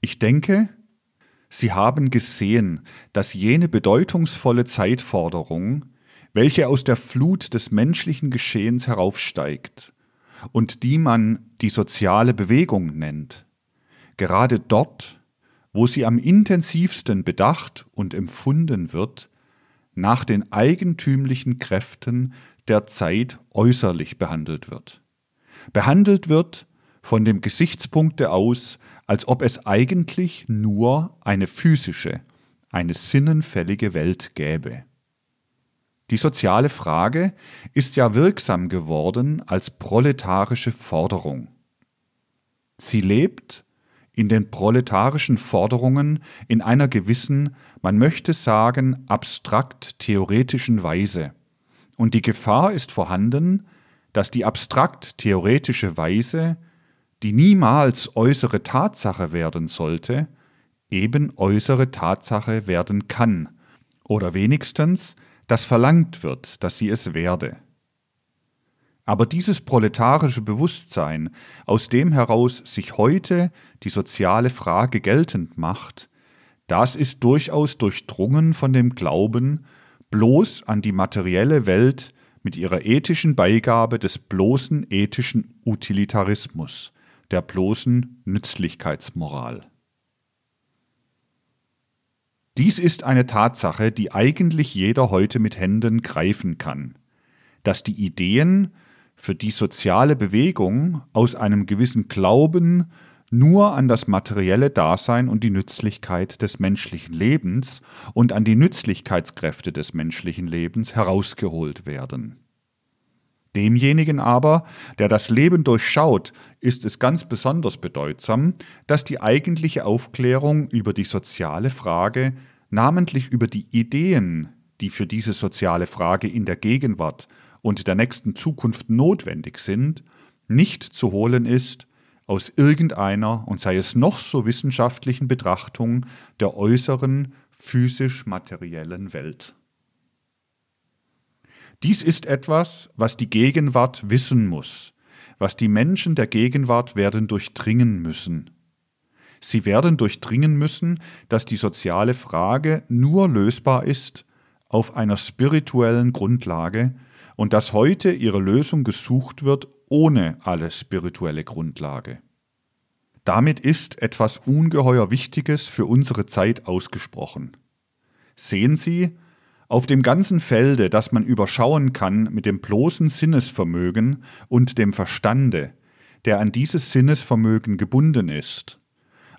Ich denke, Sie haben gesehen, dass jene bedeutungsvolle Zeitforderung, welche aus der Flut des menschlichen Geschehens heraufsteigt und die man die soziale Bewegung nennt, gerade dort, wo sie am intensivsten bedacht und empfunden wird, nach den eigentümlichen Kräften der Zeit äußerlich behandelt wird. Behandelt wird von dem Gesichtspunkte aus, als ob es eigentlich nur eine physische, eine sinnenfällige Welt gäbe. Die soziale Frage ist ja wirksam geworden als proletarische Forderung. Sie lebt in den proletarischen Forderungen in einer gewissen, man möchte sagen, abstrakt theoretischen Weise. Und die Gefahr ist vorhanden, dass die abstrakt theoretische Weise die niemals äußere Tatsache werden sollte, eben äußere Tatsache werden kann, oder wenigstens, dass verlangt wird, dass sie es werde. Aber dieses proletarische Bewusstsein, aus dem heraus sich heute die soziale Frage geltend macht, das ist durchaus durchdrungen von dem Glauben, bloß an die materielle Welt mit ihrer ethischen Beigabe des bloßen ethischen Utilitarismus, der bloßen Nützlichkeitsmoral. Dies ist eine Tatsache, die eigentlich jeder heute mit Händen greifen kann, dass die Ideen für die soziale Bewegung aus einem gewissen Glauben nur an das materielle Dasein und die Nützlichkeit des menschlichen Lebens und an die Nützlichkeitskräfte des menschlichen Lebens herausgeholt werden. Demjenigen aber, der das Leben durchschaut, ist es ganz besonders bedeutsam, dass die eigentliche Aufklärung über die soziale Frage, namentlich über die Ideen, die für diese soziale Frage in der Gegenwart und der nächsten Zukunft notwendig sind, nicht zu holen ist aus irgendeiner, und sei es noch so wissenschaftlichen Betrachtung der äußeren physisch-materiellen Welt. Dies ist etwas, was die Gegenwart wissen muss, was die Menschen der Gegenwart werden durchdringen müssen. Sie werden durchdringen müssen, dass die soziale Frage nur lösbar ist auf einer spirituellen Grundlage und dass heute ihre Lösung gesucht wird ohne alle spirituelle Grundlage. Damit ist etwas ungeheuer Wichtiges für unsere Zeit ausgesprochen. Sehen Sie, auf dem ganzen Felde, das man überschauen kann mit dem bloßen Sinnesvermögen und dem Verstande, der an dieses Sinnesvermögen gebunden ist.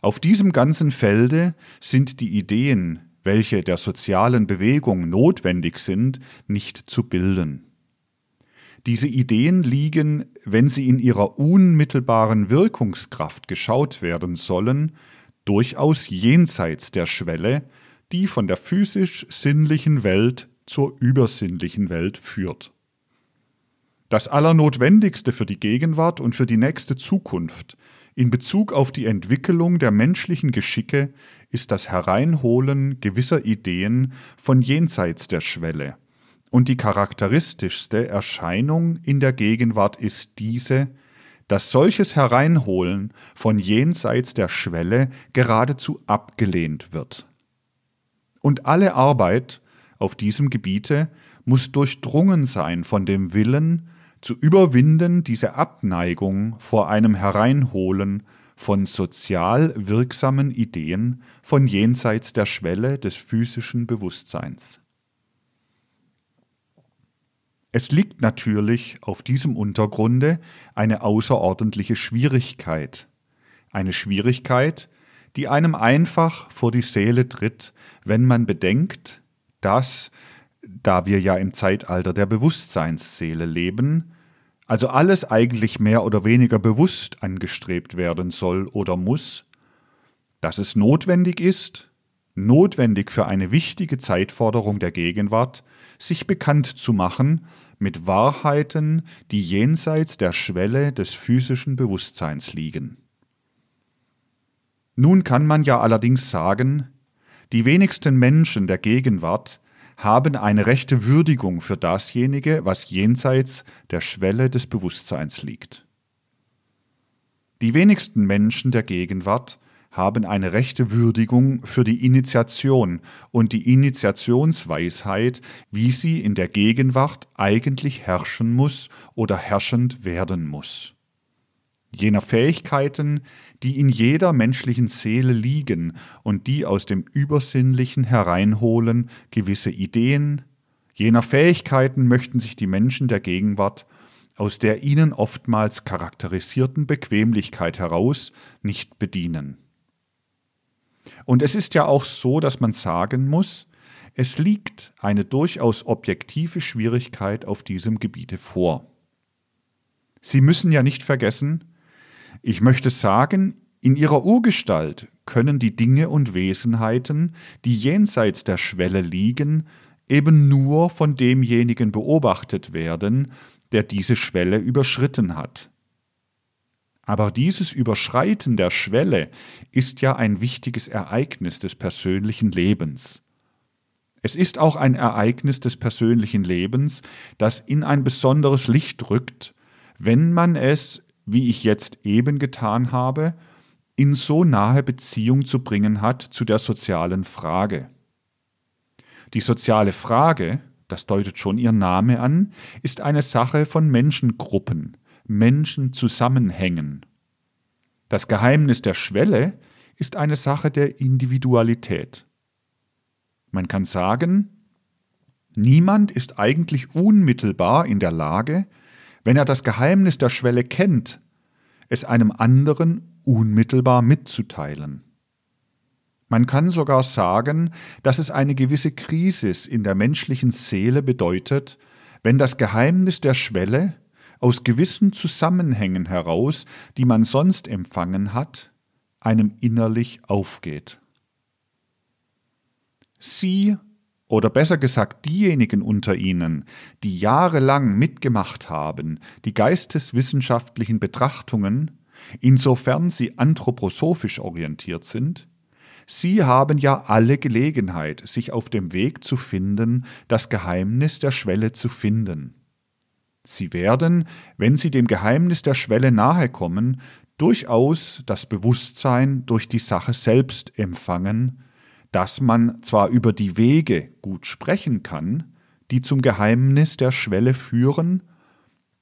Auf diesem ganzen Felde sind die Ideen, welche der sozialen Bewegung notwendig sind, nicht zu bilden. Diese Ideen liegen, wenn sie in ihrer unmittelbaren Wirkungskraft geschaut werden sollen, durchaus jenseits der Schwelle, die von der physisch-sinnlichen Welt zur übersinnlichen Welt führt. Das Allernotwendigste für die Gegenwart und für die nächste Zukunft in Bezug auf die Entwicklung der menschlichen Geschicke ist das Hereinholen gewisser Ideen von jenseits der Schwelle. Und die charakteristischste Erscheinung in der Gegenwart ist diese, dass solches Hereinholen von jenseits der Schwelle geradezu abgelehnt wird. Und alle Arbeit auf diesem Gebiete muss durchdrungen sein von dem Willen, zu überwinden diese Abneigung vor einem Hereinholen von sozial wirksamen Ideen von jenseits der Schwelle des physischen Bewusstseins. Es liegt natürlich auf diesem Untergrunde eine außerordentliche Schwierigkeit, eine Schwierigkeit, die einem einfach vor die Seele tritt, wenn man bedenkt, dass, da wir ja im Zeitalter der Bewusstseinsseele leben, also alles eigentlich mehr oder weniger bewusst angestrebt werden soll oder muss, dass es notwendig ist, notwendig für eine wichtige Zeitforderung der Gegenwart, sich bekannt zu machen mit Wahrheiten, die jenseits der Schwelle des physischen Bewusstseins liegen. Nun kann man ja allerdings sagen, die wenigsten Menschen der Gegenwart haben eine rechte Würdigung für dasjenige, was jenseits der Schwelle des Bewusstseins liegt. Die wenigsten Menschen der Gegenwart haben eine rechte Würdigung für die Initiation und die Initiationsweisheit, wie sie in der Gegenwart eigentlich herrschen muss oder herrschend werden muss. Jener Fähigkeiten, die in jeder menschlichen Seele liegen und die aus dem Übersinnlichen hereinholen gewisse Ideen, jener Fähigkeiten möchten sich die Menschen der Gegenwart aus der ihnen oftmals charakterisierten Bequemlichkeit heraus nicht bedienen. Und es ist ja auch so, dass man sagen muss, es liegt eine durchaus objektive Schwierigkeit auf diesem Gebiete vor. Sie müssen ja nicht vergessen, ich möchte sagen, in ihrer Urgestalt können die Dinge und Wesenheiten, die jenseits der Schwelle liegen, eben nur von demjenigen beobachtet werden, der diese Schwelle überschritten hat. Aber dieses Überschreiten der Schwelle ist ja ein wichtiges Ereignis des persönlichen Lebens. Es ist auch ein Ereignis des persönlichen Lebens, das in ein besonderes Licht rückt, wenn man es, wie ich jetzt eben getan habe, in so nahe Beziehung zu bringen hat zu der sozialen Frage. Die soziale Frage, das deutet schon ihr Name an, ist eine Sache von Menschengruppen, Menschenzusammenhängen. Das Geheimnis der Schwelle ist eine Sache der Individualität. Man kann sagen, niemand ist eigentlich unmittelbar in der Lage, wenn er das Geheimnis der Schwelle kennt, es einem anderen unmittelbar mitzuteilen. Man kann sogar sagen, dass es eine gewisse Krisis in der menschlichen Seele bedeutet, wenn das Geheimnis der Schwelle aus gewissen Zusammenhängen heraus, die man sonst empfangen hat, einem innerlich aufgeht. Sie, oder besser gesagt diejenigen unter Ihnen, die jahrelang mitgemacht haben, die geisteswissenschaftlichen Betrachtungen, insofern sie anthroposophisch orientiert sind, Sie haben ja alle Gelegenheit, sich auf dem Weg zu finden, das Geheimnis der Schwelle zu finden. Sie werden, wenn Sie dem Geheimnis der Schwelle nahe kommen, durchaus das Bewusstsein durch die Sache selbst empfangen, dass man zwar über die Wege gut sprechen kann, die zum Geheimnis der Schwelle führen,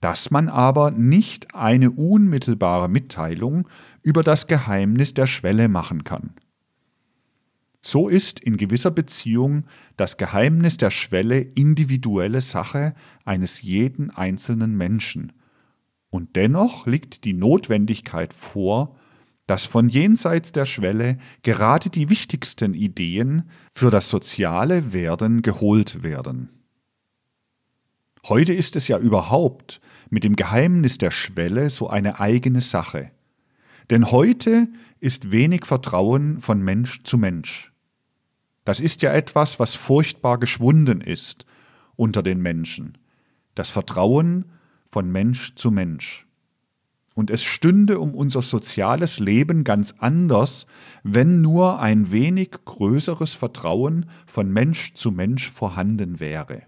dass man aber nicht eine unmittelbare Mitteilung über das Geheimnis der Schwelle machen kann. So ist in gewisser Beziehung das Geheimnis der Schwelle individuelle Sache eines jeden einzelnen Menschen. Und dennoch liegt die Notwendigkeit vor, dass von jenseits der Schwelle gerade die wichtigsten Ideen für das soziale Werden geholt werden. Heute ist es ja überhaupt mit dem Geheimnis der Schwelle so eine eigene Sache. Denn heute ist wenig Vertrauen von Mensch zu Mensch. Das ist ja etwas, was furchtbar geschwunden ist unter den Menschen. Das Vertrauen von Mensch zu Mensch. Und es stünde um unser soziales Leben ganz anders, wenn nur ein wenig größeres Vertrauen von Mensch zu Mensch vorhanden wäre.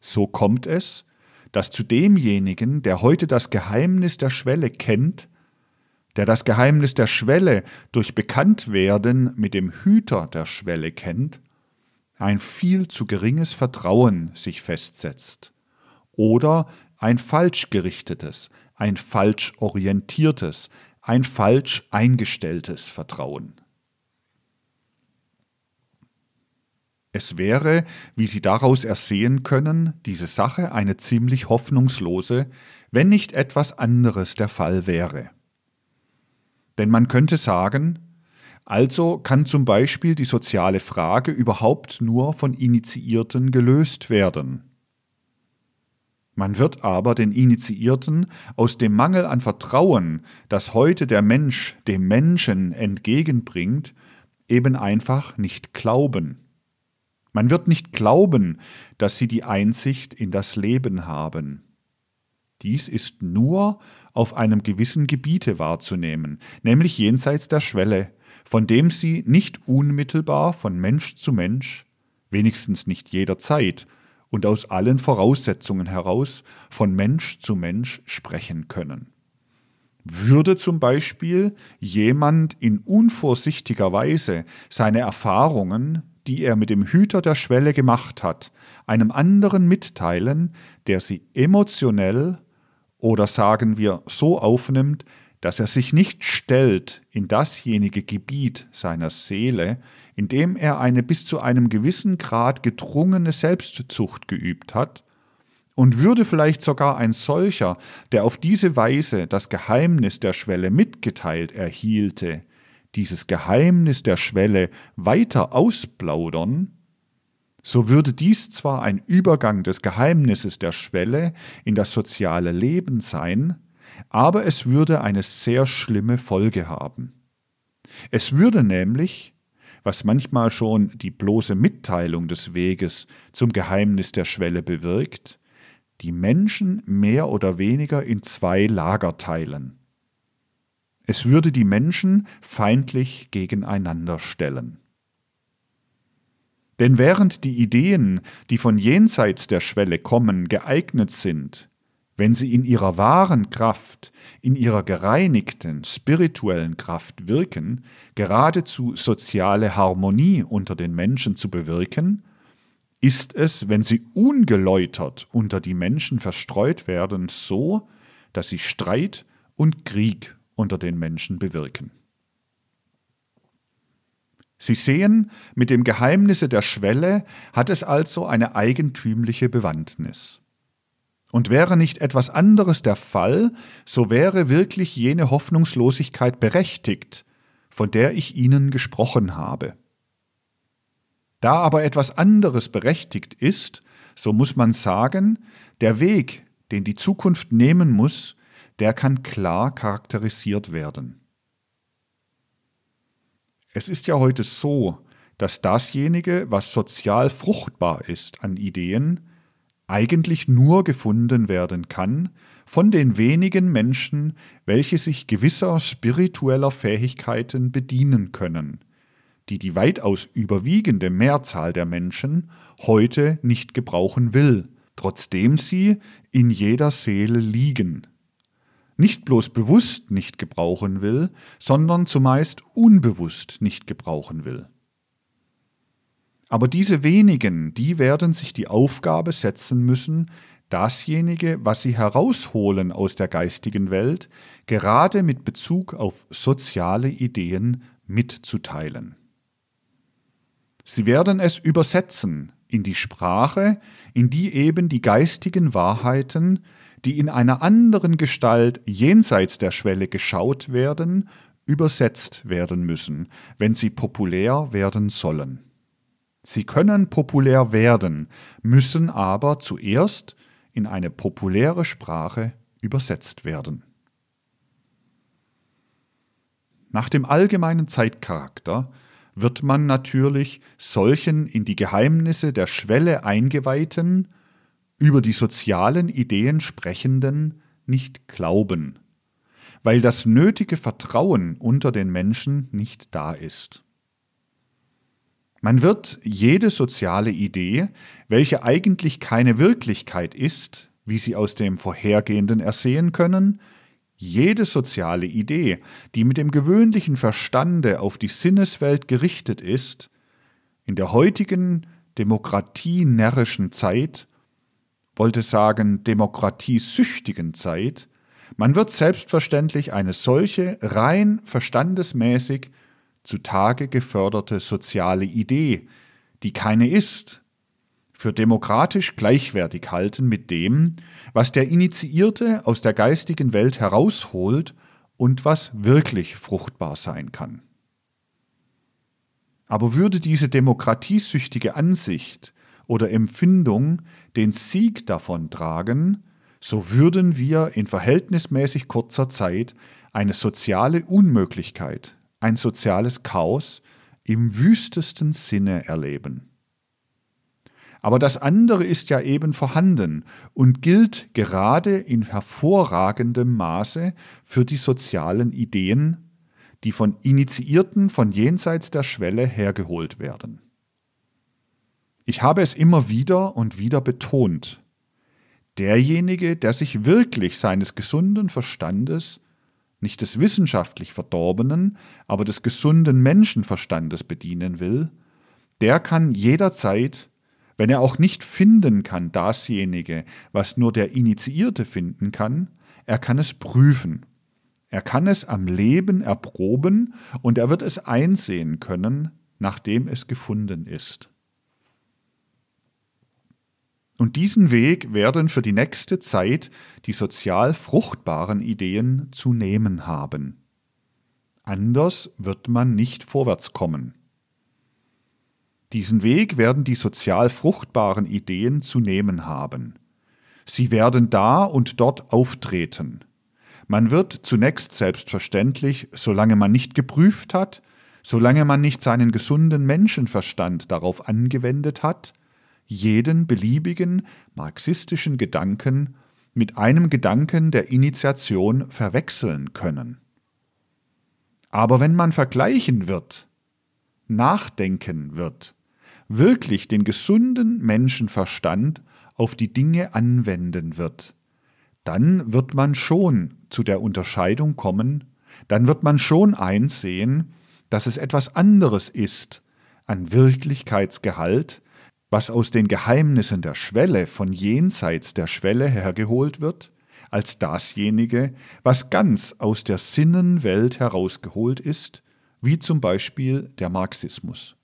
So kommt es, dass zu demjenigen, der heute das Geheimnis der Schwelle kennt, der das Geheimnis der Schwelle durch Bekanntwerden mit dem Hüter der Schwelle kennt, ein viel zu geringes Vertrauen sich festsetzt oder ein falsch gerichtetes, ein falsch orientiertes, ein falsch eingestelltes Vertrauen. Es wäre, wie Sie daraus ersehen können, diese Sache eine ziemlich hoffnungslose, wenn nicht etwas anderes der Fall wäre. Denn man könnte sagen, also kann zum Beispiel die soziale Frage überhaupt nur von Initiierten gelöst werden. Man wird aber den Initiierten aus dem Mangel an Vertrauen, das heute der Mensch dem Menschen entgegenbringt, eben einfach nicht glauben. Man wird nicht glauben, dass sie die Einsicht in das Leben haben. Dies ist nur auf einem gewissen Gebiete wahrzunehmen, nämlich jenseits der Schwelle, von dem sie nicht unmittelbar von Mensch zu Mensch, wenigstens nicht jederzeit und aus allen Voraussetzungen heraus von Mensch zu Mensch sprechen können. Würde zum Beispiel jemand in unvorsichtiger Weise seine Erfahrungen, die er mit dem Hüter der Schwelle gemacht hat, einem anderen mitteilen, der sie emotionell oder sagen wir so aufnimmt, dass er sich nicht stellt in dasjenige Gebiet seiner Seele, in dem er eine bis zu einem gewissen Grad gedrungene Selbstzucht geübt hat, und würde vielleicht sogar ein solcher, der auf diese Weise das Geheimnis der Schwelle mitgeteilt erhielte, dieses Geheimnis der Schwelle weiter ausplaudern, so würde dies zwar ein Übergang des Geheimnisses der Schwelle in das soziale Leben sein, aber es würde eine sehr schlimme Folge haben. Es würde nämlich, was manchmal schon die bloße Mitteilung des Weges zum Geheimnis der Schwelle bewirkt, die Menschen mehr oder weniger in zwei Lager teilen. Es würde die Menschen feindlich gegeneinander stellen. Denn während die Ideen, die von jenseits der Schwelle kommen, geeignet sind, wenn sie in ihrer wahren Kraft, in ihrer gereinigten, spirituellen Kraft wirken, geradezu soziale Harmonie unter den Menschen zu bewirken, ist es, wenn sie ungeläutert unter die Menschen verstreut werden, so, dass sie Streit und Krieg unter den Menschen bewirken. Sie sehen, mit dem Geheimnisse der Schwelle hat es also eine eigentümliche Bewandtnis. Und wäre nicht etwas anderes der Fall, so wäre wirklich jene Hoffnungslosigkeit berechtigt, von der ich Ihnen gesprochen habe. Da aber etwas anderes berechtigt ist, so muss man sagen, der Weg, den die Zukunft nehmen muss, der kann klar charakterisiert werden. Es ist ja heute so, dass dasjenige, was sozial fruchtbar ist an Ideen, eigentlich nur gefunden werden kann von den wenigen Menschen, welche sich gewisser spiritueller Fähigkeiten bedienen können, die die weitaus überwiegende Mehrzahl der Menschen heute nicht gebrauchen will, trotzdem sie in jeder Seele liegen, nicht bloß bewusst nicht gebrauchen will, sondern zumeist unbewusst nicht gebrauchen will. Aber diese wenigen, die werden sich die Aufgabe setzen müssen, dasjenige, was sie herausholen aus der geistigen Welt, gerade mit Bezug auf soziale Ideen mitzuteilen. Sie werden es übersetzen in die Sprache, in die eben die geistigen Wahrheiten, die in einer anderen Gestalt jenseits der Schwelle geschaut werden, übersetzt werden müssen, wenn sie populär werden sollen. Sie können populär werden, müssen aber zuerst in eine populäre Sprache übersetzt werden. Nach dem allgemeinen Zeitcharakter wird man natürlich solchen in die Geheimnisse der Schwelle eingeweihten über die sozialen Ideen sprechenden nicht glauben, weil das nötige Vertrauen unter den Menschen nicht da ist. Man wird jede soziale Idee, welche eigentlich keine Wirklichkeit ist, wie Sie aus dem Vorhergehenden ersehen können, jede soziale Idee, die mit dem gewöhnlichen Verstande auf die Sinneswelt gerichtet ist, in der heutigen demokratienärrischen Zeit wollte sagen demokratiesüchtigen Zeit, man wird selbstverständlich eine solche rein verstandesmäßig zutage geförderte soziale Idee, die keine ist, für demokratisch gleichwertig halten mit dem, was der Initiierte aus der geistigen Welt herausholt und was wirklich fruchtbar sein kann. Aber würde diese demokratiesüchtige Ansicht oder Empfindung den Sieg davon tragen, so würden wir in verhältnismäßig kurzer Zeit eine soziale Unmöglichkeit, ein soziales Chaos im wüstesten Sinne erleben. Aber das andere ist ja eben vorhanden und gilt gerade in hervorragendem Maße für die sozialen Ideen, die von Initiierten von jenseits der Schwelle hergeholt werden. Ich habe es immer wieder und wieder betont. Derjenige, der sich wirklich seines gesunden Verstandes nicht des wissenschaftlich verdorbenen, aber des gesunden Menschenverstandes bedienen will, der kann jederzeit, wenn er auch nicht finden kann, dasjenige, was nur der Initiierte finden kann, er kann es prüfen. Er kann es am Leben erproben und er wird es einsehen können, nachdem es gefunden ist. Und diesen Weg werden für die nächste Zeit die sozial fruchtbaren Ideen zu nehmen haben. Anders wird man nicht vorwärts kommen. Diesen Weg werden die sozial fruchtbaren Ideen zu nehmen haben. Sie werden da und dort auftreten. Man wird zunächst selbstverständlich, solange man nicht geprüft hat, solange man nicht seinen gesunden Menschenverstand darauf angewendet hat, jeden beliebigen marxistischen Gedanken mit einem Gedanken der Initiation verwechseln können. Aber wenn man vergleichen wird, nachdenken wird, wirklich den gesunden Menschenverstand auf die Dinge anwenden wird, dann wird man schon zu der Unterscheidung kommen, dann wird man schon einsehen, dass es etwas anderes ist an Wirklichkeitsgehalt, was aus den Geheimnissen der Schwelle von jenseits der Schwelle hergeholt wird, als dasjenige, was ganz aus der Sinnenwelt herausgeholt ist, wie zum Beispiel der Marxismus.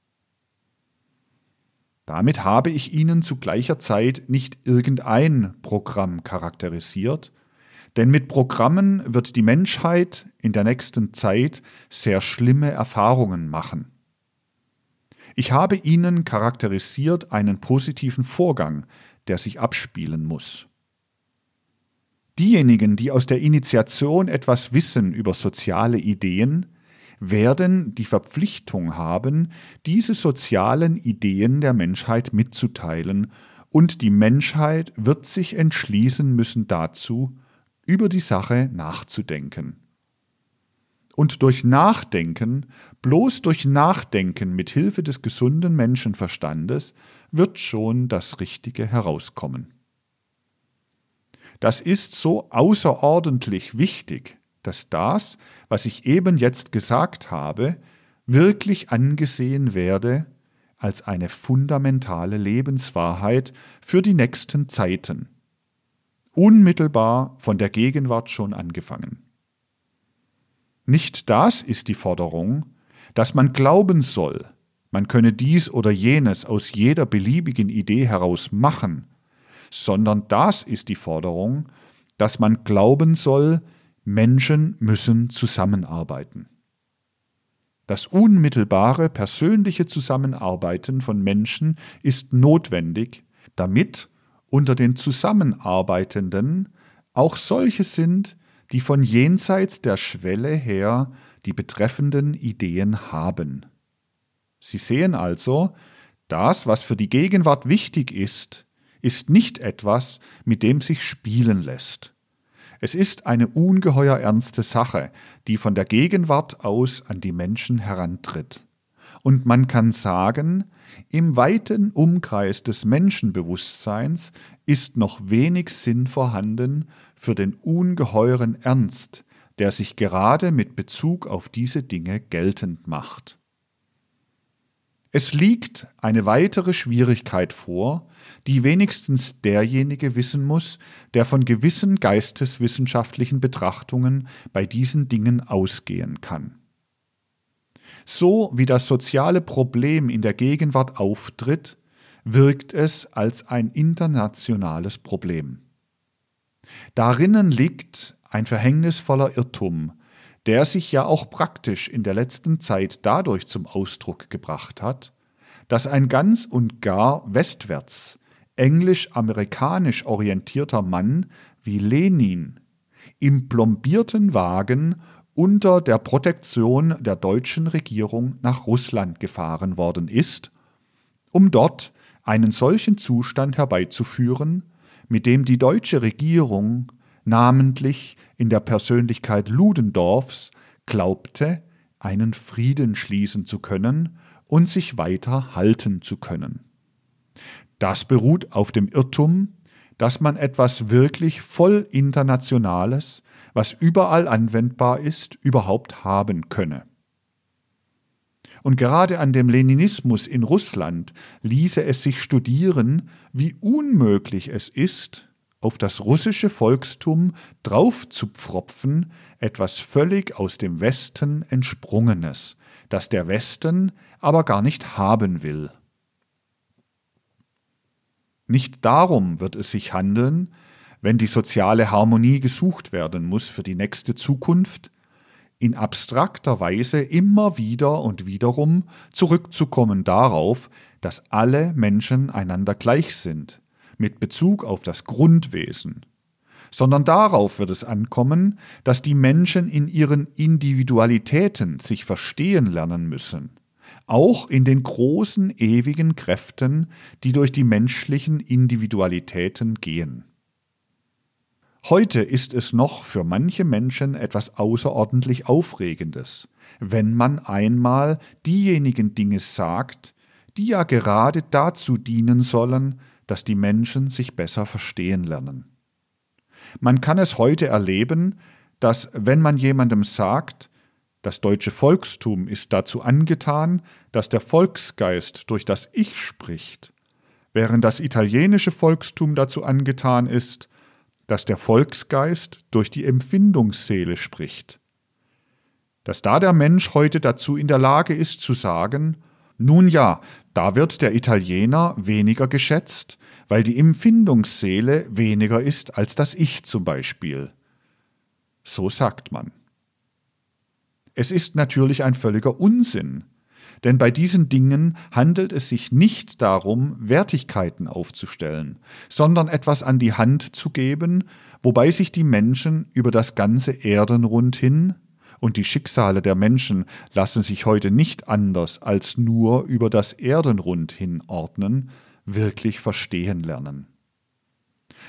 Damit habe ich Ihnen zu gleicher Zeit nicht irgendein Programm charakterisiert, denn mit Programmen wird die Menschheit in der nächsten Zeit sehr schlimme Erfahrungen machen. Ich habe Ihnen charakterisiert einen positiven Vorgang, der sich abspielen muss. Diejenigen, die aus der Initiation etwas wissen über soziale Ideen, werden die Verpflichtung haben, diese sozialen Ideen der Menschheit mitzuteilen, und die Menschheit wird sich entschließen müssen dazu, über die Sache nachzudenken. Und durch Nachdenken, bloß durch Nachdenken mit Hilfe des gesunden Menschenverstandes, wird schon das Richtige herauskommen. Das ist so außerordentlich wichtig, dass das, was ich eben jetzt gesagt habe, wirklich angesehen werde als eine fundamentale Lebenswahrheit für die nächsten Zeiten, unmittelbar von der Gegenwart schon angefangen. Nicht das ist die Forderung, dass man glauben soll, man könne dies oder jenes aus jeder beliebigen Idee heraus machen, sondern das ist die Forderung, dass man glauben soll, Menschen müssen zusammenarbeiten. Das unmittelbare persönliche Zusammenarbeiten von Menschen ist notwendig, damit unter den Zusammenarbeitenden auch solche sind, die von jenseits der Schwelle her die betreffenden Ideen haben. Sie sehen also, das, was für die Gegenwart wichtig ist, ist nicht etwas, mit dem sich spielen lässt. Es ist eine ungeheuer ernste Sache, die von der Gegenwart aus an die Menschen herantritt. Und man kann sagen, im weiten Umkreis des Menschenbewusstseins ist noch wenig Sinn vorhanden für den ungeheuren Ernst, der sich gerade mit Bezug auf diese Dinge geltend macht. Es liegt eine weitere Schwierigkeit vor, die wenigstens derjenige wissen muss, der von gewissen geisteswissenschaftlichen Betrachtungen bei diesen Dingen ausgehen kann. So wie das soziale Problem in der Gegenwart auftritt, wirkt es als ein internationales Problem. Darinnen liegt ein verhängnisvoller Irrtum, der sich ja auch praktisch in der letzten Zeit dadurch zum Ausdruck gebracht hat, dass ein ganz und gar westwärts, englisch-amerikanisch orientierter Mann wie Lenin im plombierten Wagen unter der Protektion der deutschen Regierung nach Russland gefahren worden ist, um dort einen solchen Zustand herbeizuführen, mit dem die deutsche Regierung, namentlich in der Persönlichkeit Ludendorffs, glaubte, einen Frieden schließen zu können und sich weiter halten zu können. Das beruht auf dem Irrtum, dass man etwas wirklich voll Internationales, was überall anwendbar ist, überhaupt haben könne. Und gerade an dem Leninismus in Russland ließe es sich studieren, wie unmöglich es ist, auf das russische Volkstum draufzupfropfen, etwas völlig aus dem Westen entsprungenes, das der Westen aber gar nicht haben will. Nicht darum wird es sich handeln, wenn die soziale Harmonie gesucht werden muss für die nächste Zukunft, in abstrakter Weise immer wieder und wiederum zurückzukommen darauf, dass alle Menschen einander gleich sind, mit Bezug auf das Grundwesen, sondern darauf wird es ankommen, dass die Menschen in ihren Individualitäten sich verstehen lernen müssen, auch in den großen ewigen Kräften, die durch die menschlichen Individualitäten gehen. Heute ist es noch für manche Menschen etwas außerordentlich Aufregendes, wenn man einmal diejenigen Dinge sagt, die ja gerade dazu dienen sollen, dass die Menschen sich besser verstehen lernen. Man kann es heute erleben, dass wenn man jemandem sagt, das deutsche Volkstum ist dazu angetan, dass der Volksgeist durch das Ich spricht, während das italienische Volkstum dazu angetan ist, dass der Volksgeist durch die Empfindungsseele spricht. Dass da der Mensch heute dazu in der Lage ist zu sagen, nun ja, da wird der Italiener weniger geschätzt, weil die Empfindungsseele weniger ist als das Ich zum Beispiel. So sagt man. Es ist natürlich ein völliger Unsinn, denn bei diesen Dingen handelt es sich nicht darum, Wertigkeiten aufzustellen, sondern etwas an die Hand zu geben, wobei sich die Menschen über das ganze Erdenrund hin, und die Schicksale der Menschen lassen sich heute nicht anders als nur über das Erdenrund hin ordnen, wirklich verstehen lernen.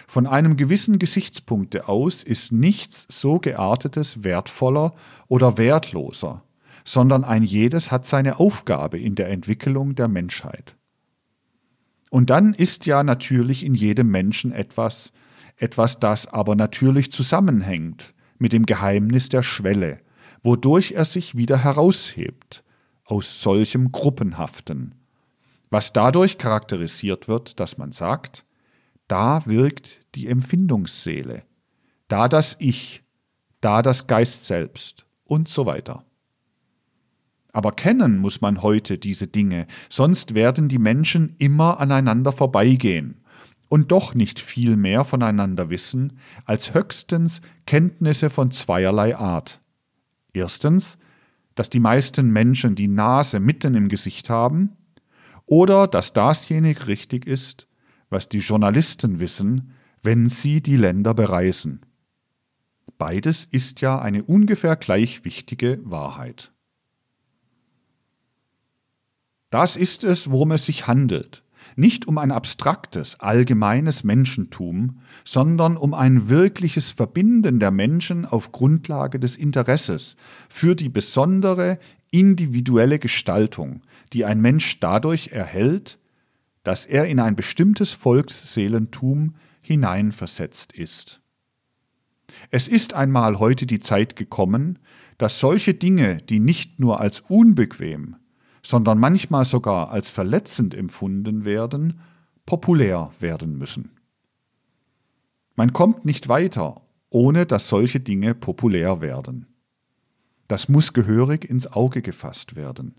Von einem gewissen Gesichtspunkte aus ist nichts so geartetes wertvoller oder wertloser, sondern ein jedes hat seine Aufgabe in der Entwicklung der Menschheit. Und dann ist ja natürlich in jedem Menschen etwas, etwas, das aber natürlich zusammenhängt mit dem Geheimnis der Schwelle, wodurch er sich wieder heraushebt aus solchem Gruppenhaften, was dadurch charakterisiert wird, dass man sagt, da wirkt die Empfindungsseele, da das Ich, da das Geist selbst und so weiter. Aber kennen muss man heute diese Dinge, sonst werden die Menschen immer aneinander vorbeigehen und doch nicht viel mehr voneinander wissen als höchstens Kenntnisse von zweierlei Art. Erstens, dass die meisten Menschen die Nase mitten im Gesicht haben oder dass dasjenige richtig ist, was die Journalisten wissen, wenn sie die Länder bereisen. Beides ist ja eine ungefähr gleich wichtige Wahrheit. Das ist es, worum es sich handelt, nicht um ein abstraktes, allgemeines Menschentum, sondern um ein wirkliches Verbinden der Menschen auf Grundlage des Interesses für die besondere individuelle Gestaltung, die ein Mensch dadurch erhält, dass er in ein bestimmtes Volksseelentum hineinversetzt ist. Es ist einmal heute die Zeit gekommen, dass solche Dinge, die nicht nur als unbequem, sondern manchmal sogar als verletzend empfunden werden, populär werden müssen. Man kommt nicht weiter, ohne dass solche Dinge populär werden. Das muss gehörig ins Auge gefasst werden.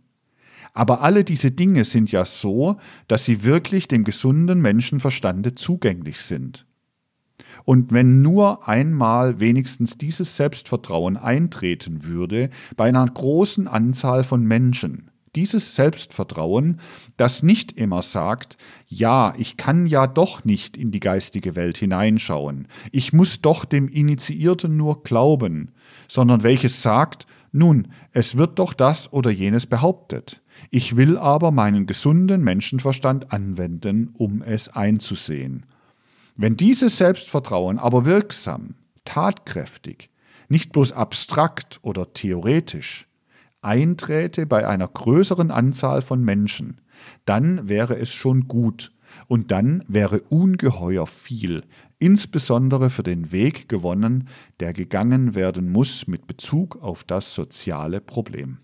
Aber alle diese Dinge sind ja so, dass sie wirklich dem gesunden Menschenverstande zugänglich sind. Und wenn nur einmal wenigstens dieses Selbstvertrauen eintreten würde bei einer großen Anzahl von Menschen, dieses Selbstvertrauen, das nicht immer sagt, ja, ich kann ja doch nicht in die geistige Welt hineinschauen, ich muss doch dem Initiierten nur glauben, sondern welches sagt, nun, es wird doch das oder jenes behauptet. Ich will aber meinen gesunden Menschenverstand anwenden, um es einzusehen. Wenn dieses Selbstvertrauen aber wirksam, tatkräftig, nicht bloß abstrakt oder theoretisch, einträte bei einer größeren Anzahl von Menschen, dann wäre es schon gut, Und dann wäre ungeheuer viel, insbesondere für den Weg gewonnen, der gegangen werden muss mit Bezug auf das soziale Problem.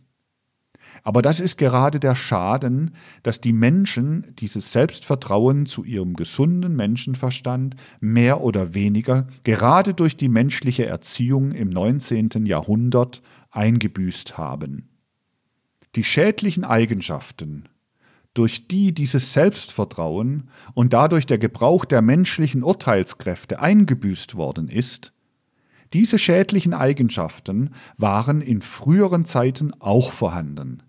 Aber das ist gerade der Schaden, dass die Menschen dieses Selbstvertrauen zu ihrem gesunden Menschenverstand mehr oder weniger gerade durch die menschliche Erziehung im 19. Jahrhundert eingebüßt haben. Die schädlichen Eigenschaften, durch die dieses Selbstvertrauen und dadurch der Gebrauch der menschlichen Urteilskräfte eingebüßt worden ist, diese schädlichen Eigenschaften waren in früheren Zeiten auch vorhanden.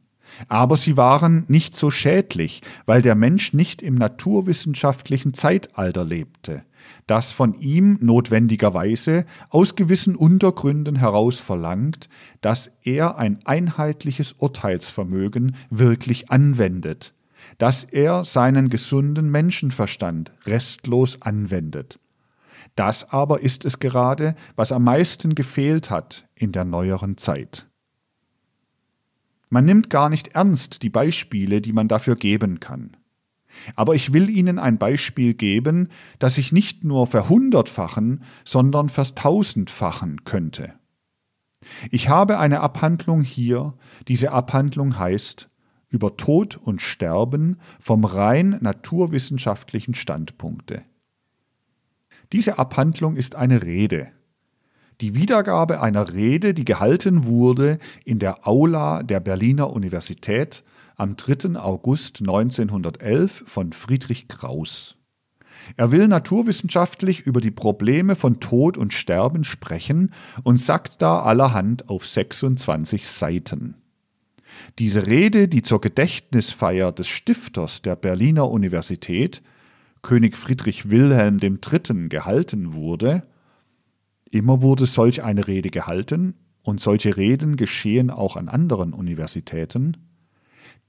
Aber sie waren nicht so schädlich, weil der Mensch nicht im naturwissenschaftlichen Zeitalter lebte, das von ihm notwendigerweise aus gewissen Untergründen heraus verlangt, dass er ein einheitliches Urteilsvermögen wirklich anwendet, dass er seinen gesunden Menschenverstand restlos anwendet. Das aber ist es gerade, was am meisten gefehlt hat in der neueren Zeit. Man nimmt gar nicht ernst die Beispiele, die man dafür geben kann. Aber ich will Ihnen ein Beispiel geben, das ich nicht nur verhundertfachen, sondern vertausendfachen könnte. Ich habe eine Abhandlung hier, diese Abhandlung heißt über Tod und Sterben vom rein naturwissenschaftlichen Standpunkte. Diese Abhandlung ist eine Rede. Die Wiedergabe einer Rede, die gehalten wurde in der Aula der Berliner Universität am 3. August 1911 von Friedrich Kraus. Er will naturwissenschaftlich über die Probleme von Tod und Sterben sprechen und sagt da allerhand auf 26 Seiten. Diese Rede, die zur Gedächtnisfeier des Stifters der Berliner Universität, König Friedrich Wilhelm III., gehalten wurde, immer wurde solch eine Rede gehalten, und solche Reden geschehen auch an anderen Universitäten,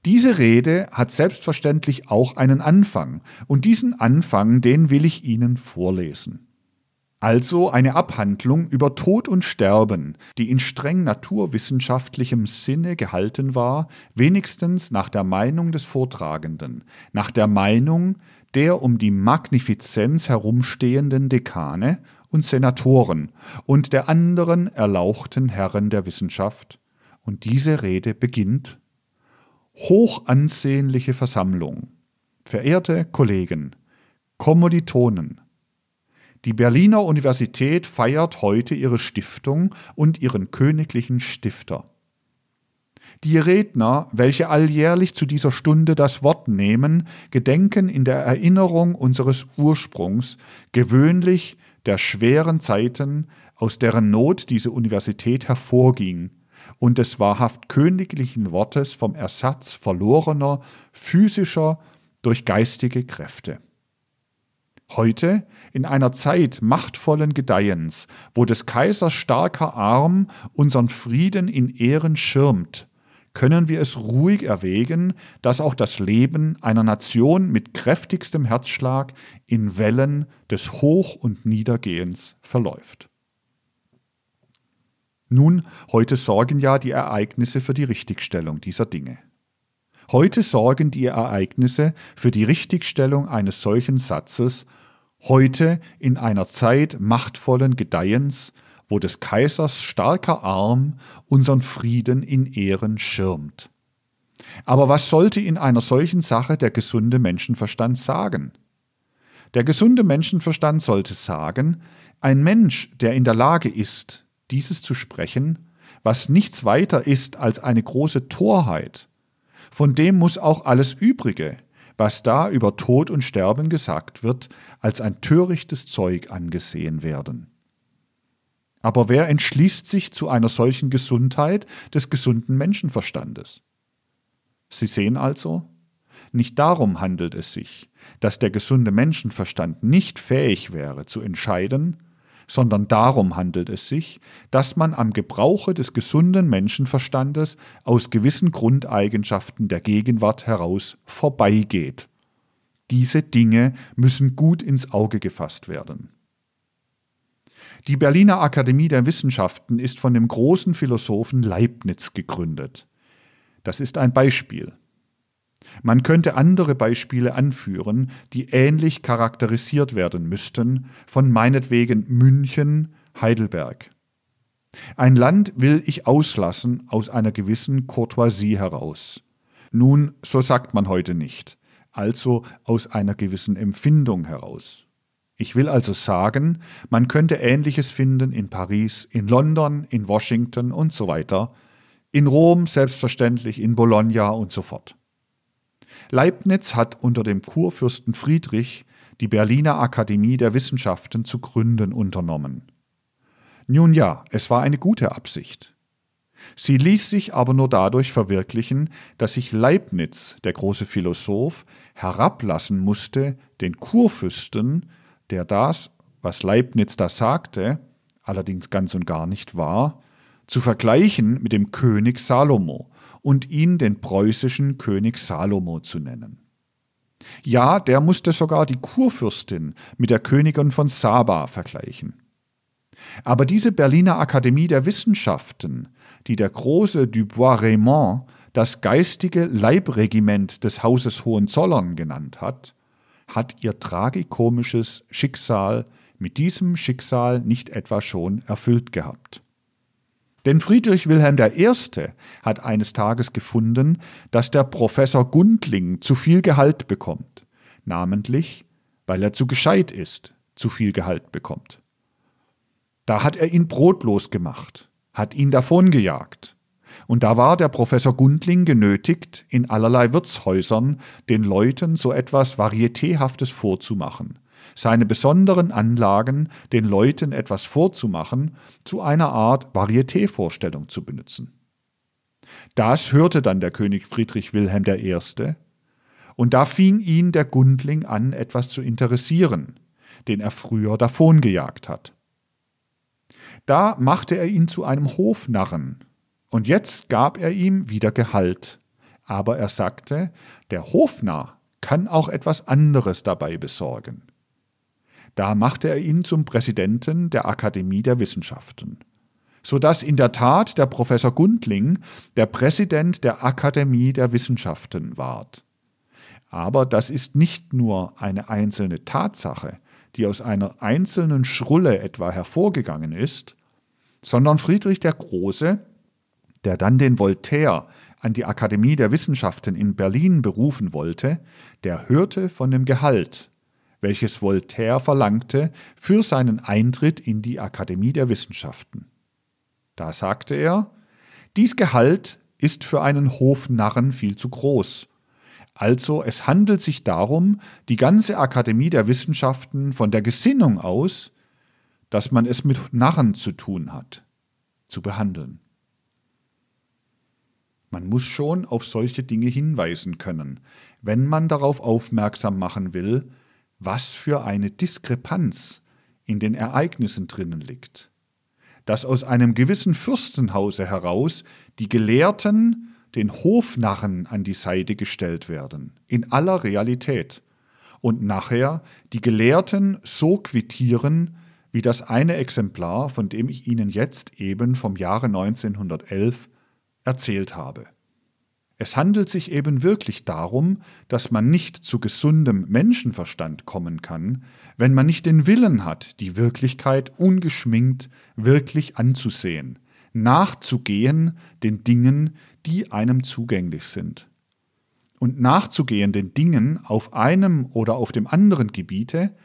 diese Rede hat selbstverständlich auch einen Anfang, und diesen Anfang, den will ich Ihnen vorlesen. Also eine Abhandlung über Tod und Sterben, die in streng naturwissenschaftlichem Sinne gehalten war, wenigstens nach der Meinung des Vortragenden, nach der Meinung der um die Magnifizenz herumstehenden Dekane und Senatoren und der anderen erlauchten Herren der Wissenschaft, und diese Rede beginnt Hochansehnliche Versammlung, verehrte Kollegen, Kommoditonen, die Berliner Universität feiert heute ihre Stiftung und ihren königlichen Stifter. Die Redner, welche alljährlich zu dieser Stunde das Wort nehmen, gedenken in der Erinnerung unseres Ursprungs gewöhnlich der schweren Zeiten, aus deren Not diese Universität hervorging, und des wahrhaft königlichen Wortes vom Ersatz verlorener physischer durch geistige Kräfte. Heute, in einer Zeit machtvollen Gedeihens, wo des Kaisers starker Arm unseren Frieden in Ehren schirmt, können wir es ruhig erwägen, dass auch das Leben einer Nation mit kräftigstem Herzschlag in Wellen des Hoch- und Niedergehens verläuft. Nun, heute sorgen ja die Ereignisse für die Richtigstellung dieser Dinge. Heute sorgen die Ereignisse für die Richtigstellung eines solchen Satzes, heute in einer Zeit machtvollen Gedeihens, wo des Kaisers starker Arm unseren Frieden in Ehren schirmt. Aber was sollte in einer solchen Sache der gesunde Menschenverstand sagen? Der gesunde Menschenverstand sollte sagen, ein Mensch, der in der Lage ist, dieses zu sprechen, was nichts weiter ist als eine große Torheit, von dem muss auch alles Übrige, was da über Tod und Sterben gesagt wird, als ein törichtes Zeug angesehen werden. Aber wer entschließt sich zu einer solchen Gesundheit des gesunden Menschenverstandes? Sie sehen also, nicht darum handelt es sich, dass der gesunde Menschenverstand nicht fähig wäre zu entscheiden, sondern darum handelt es sich, dass man am Gebrauche des gesunden Menschenverstandes aus gewissen Grundeigenschaften der Gegenwart heraus vorbeigeht. Diese Dinge müssen gut ins Auge gefasst werden. Die Berliner Akademie der Wissenschaften ist von dem großen Philosophen Leibniz gegründet. Das ist ein Beispiel. Man könnte andere Beispiele anführen, die ähnlich charakterisiert werden müssten, von meinetwegen München, Heidelberg. Ein Land will ich auslassen aus einer gewissen Courtoisie heraus. Nun, so sagt man heute nicht, also aus einer gewissen Empfindung heraus. Ich will also sagen, man könnte Ähnliches finden in Paris, in London, in Washington und so weiter, in Rom selbstverständlich, in Bologna und so fort. Leibniz hat unter dem Kurfürsten Friedrich die Berliner Akademie der Wissenschaften zu gründen unternommen. Nun ja, es war eine gute Absicht. Sie ließ sich aber nur dadurch verwirklichen, dass sich Leibniz, der große Philosoph, herablassen musste, den Kurfürsten, der das, was Leibniz da sagte, allerdings ganz und gar nicht war, zu vergleichen mit dem König Salomo und ihn den preußischen König Salomo zu nennen. Ja, der musste sogar die Kurfürstin mit der Königin von Saba vergleichen. Aber diese Berliner Akademie der Wissenschaften, die der große Dubois-Raymond das geistige Leibregiment des Hauses Hohenzollern genannt hat, hat ihr tragikomisches Schicksal mit diesem Schicksal nicht etwa schon erfüllt gehabt. Denn Friedrich Wilhelm I. hat eines Tages gefunden, dass der Professor Gundling zu viel Gehalt bekommt, namentlich weil er zu gescheit ist, zu viel Gehalt bekommt. Da hat er ihn brotlos gemacht, hat ihn davongejagt. Und da war der Professor Gundling genötigt, in allerlei Wirtshäusern den Leuten so etwas Varietéhaftes vorzumachen, seine besonderen Anlagen den Leuten etwas vorzumachen, zu einer Art Varieté-Vorstellung zu benutzen. Das hörte dann der König Friedrich Wilhelm I., und da fing ihn der Gundling an, etwas zu interessieren, den er früher davongejagt hat. Da machte er ihn zu einem Hofnarren, und jetzt gab er ihm wieder Gehalt. Aber er sagte, der Hofnarr kann auch etwas anderes dabei besorgen. Da machte er ihn zum Präsidenten der Akademie der Wissenschaften, so dass in der Tat der Professor Gundling der Präsident der Akademie der Wissenschaften ward. Aber das ist nicht nur eine einzelne Tatsache, die aus einer einzelnen Schrulle etwa hervorgegangen ist, sondern Friedrich der Große, der dann den Voltaire an die Akademie der Wissenschaften in Berlin berufen wollte, der hörte von dem Gehalt, welches Voltaire verlangte für seinen Eintritt in die Akademie der Wissenschaften. Da sagte er, dies Gehalt ist für einen Hofnarren viel zu groß. Also es handelt sich darum, die ganze Akademie der Wissenschaften von der Gesinnung aus dass man es mit Narren zu tun hat, zu behandeln. Man muss schon auf solche Dinge hinweisen können, wenn man darauf aufmerksam machen will, was für eine Diskrepanz in den Ereignissen drinnen liegt. Dass aus einem gewissen Fürstenhause heraus die Gelehrten den Hofnarren an die Seite gestellt werden, in aller Realität, und nachher die Gelehrten so quittieren, wie das eine Exemplar, von dem ich Ihnen jetzt eben vom Jahre 1911 erzählt habe. Es handelt sich eben wirklich darum, dass man nicht zu gesundem Menschenverstand kommen kann, wenn man nicht den Willen hat, die Wirklichkeit ungeschminkt wirklich anzusehen, nachzugehen den Dingen, die einem zugänglich sind. Und nachzugehen den Dingen auf einem oder auf dem anderen Gebiete,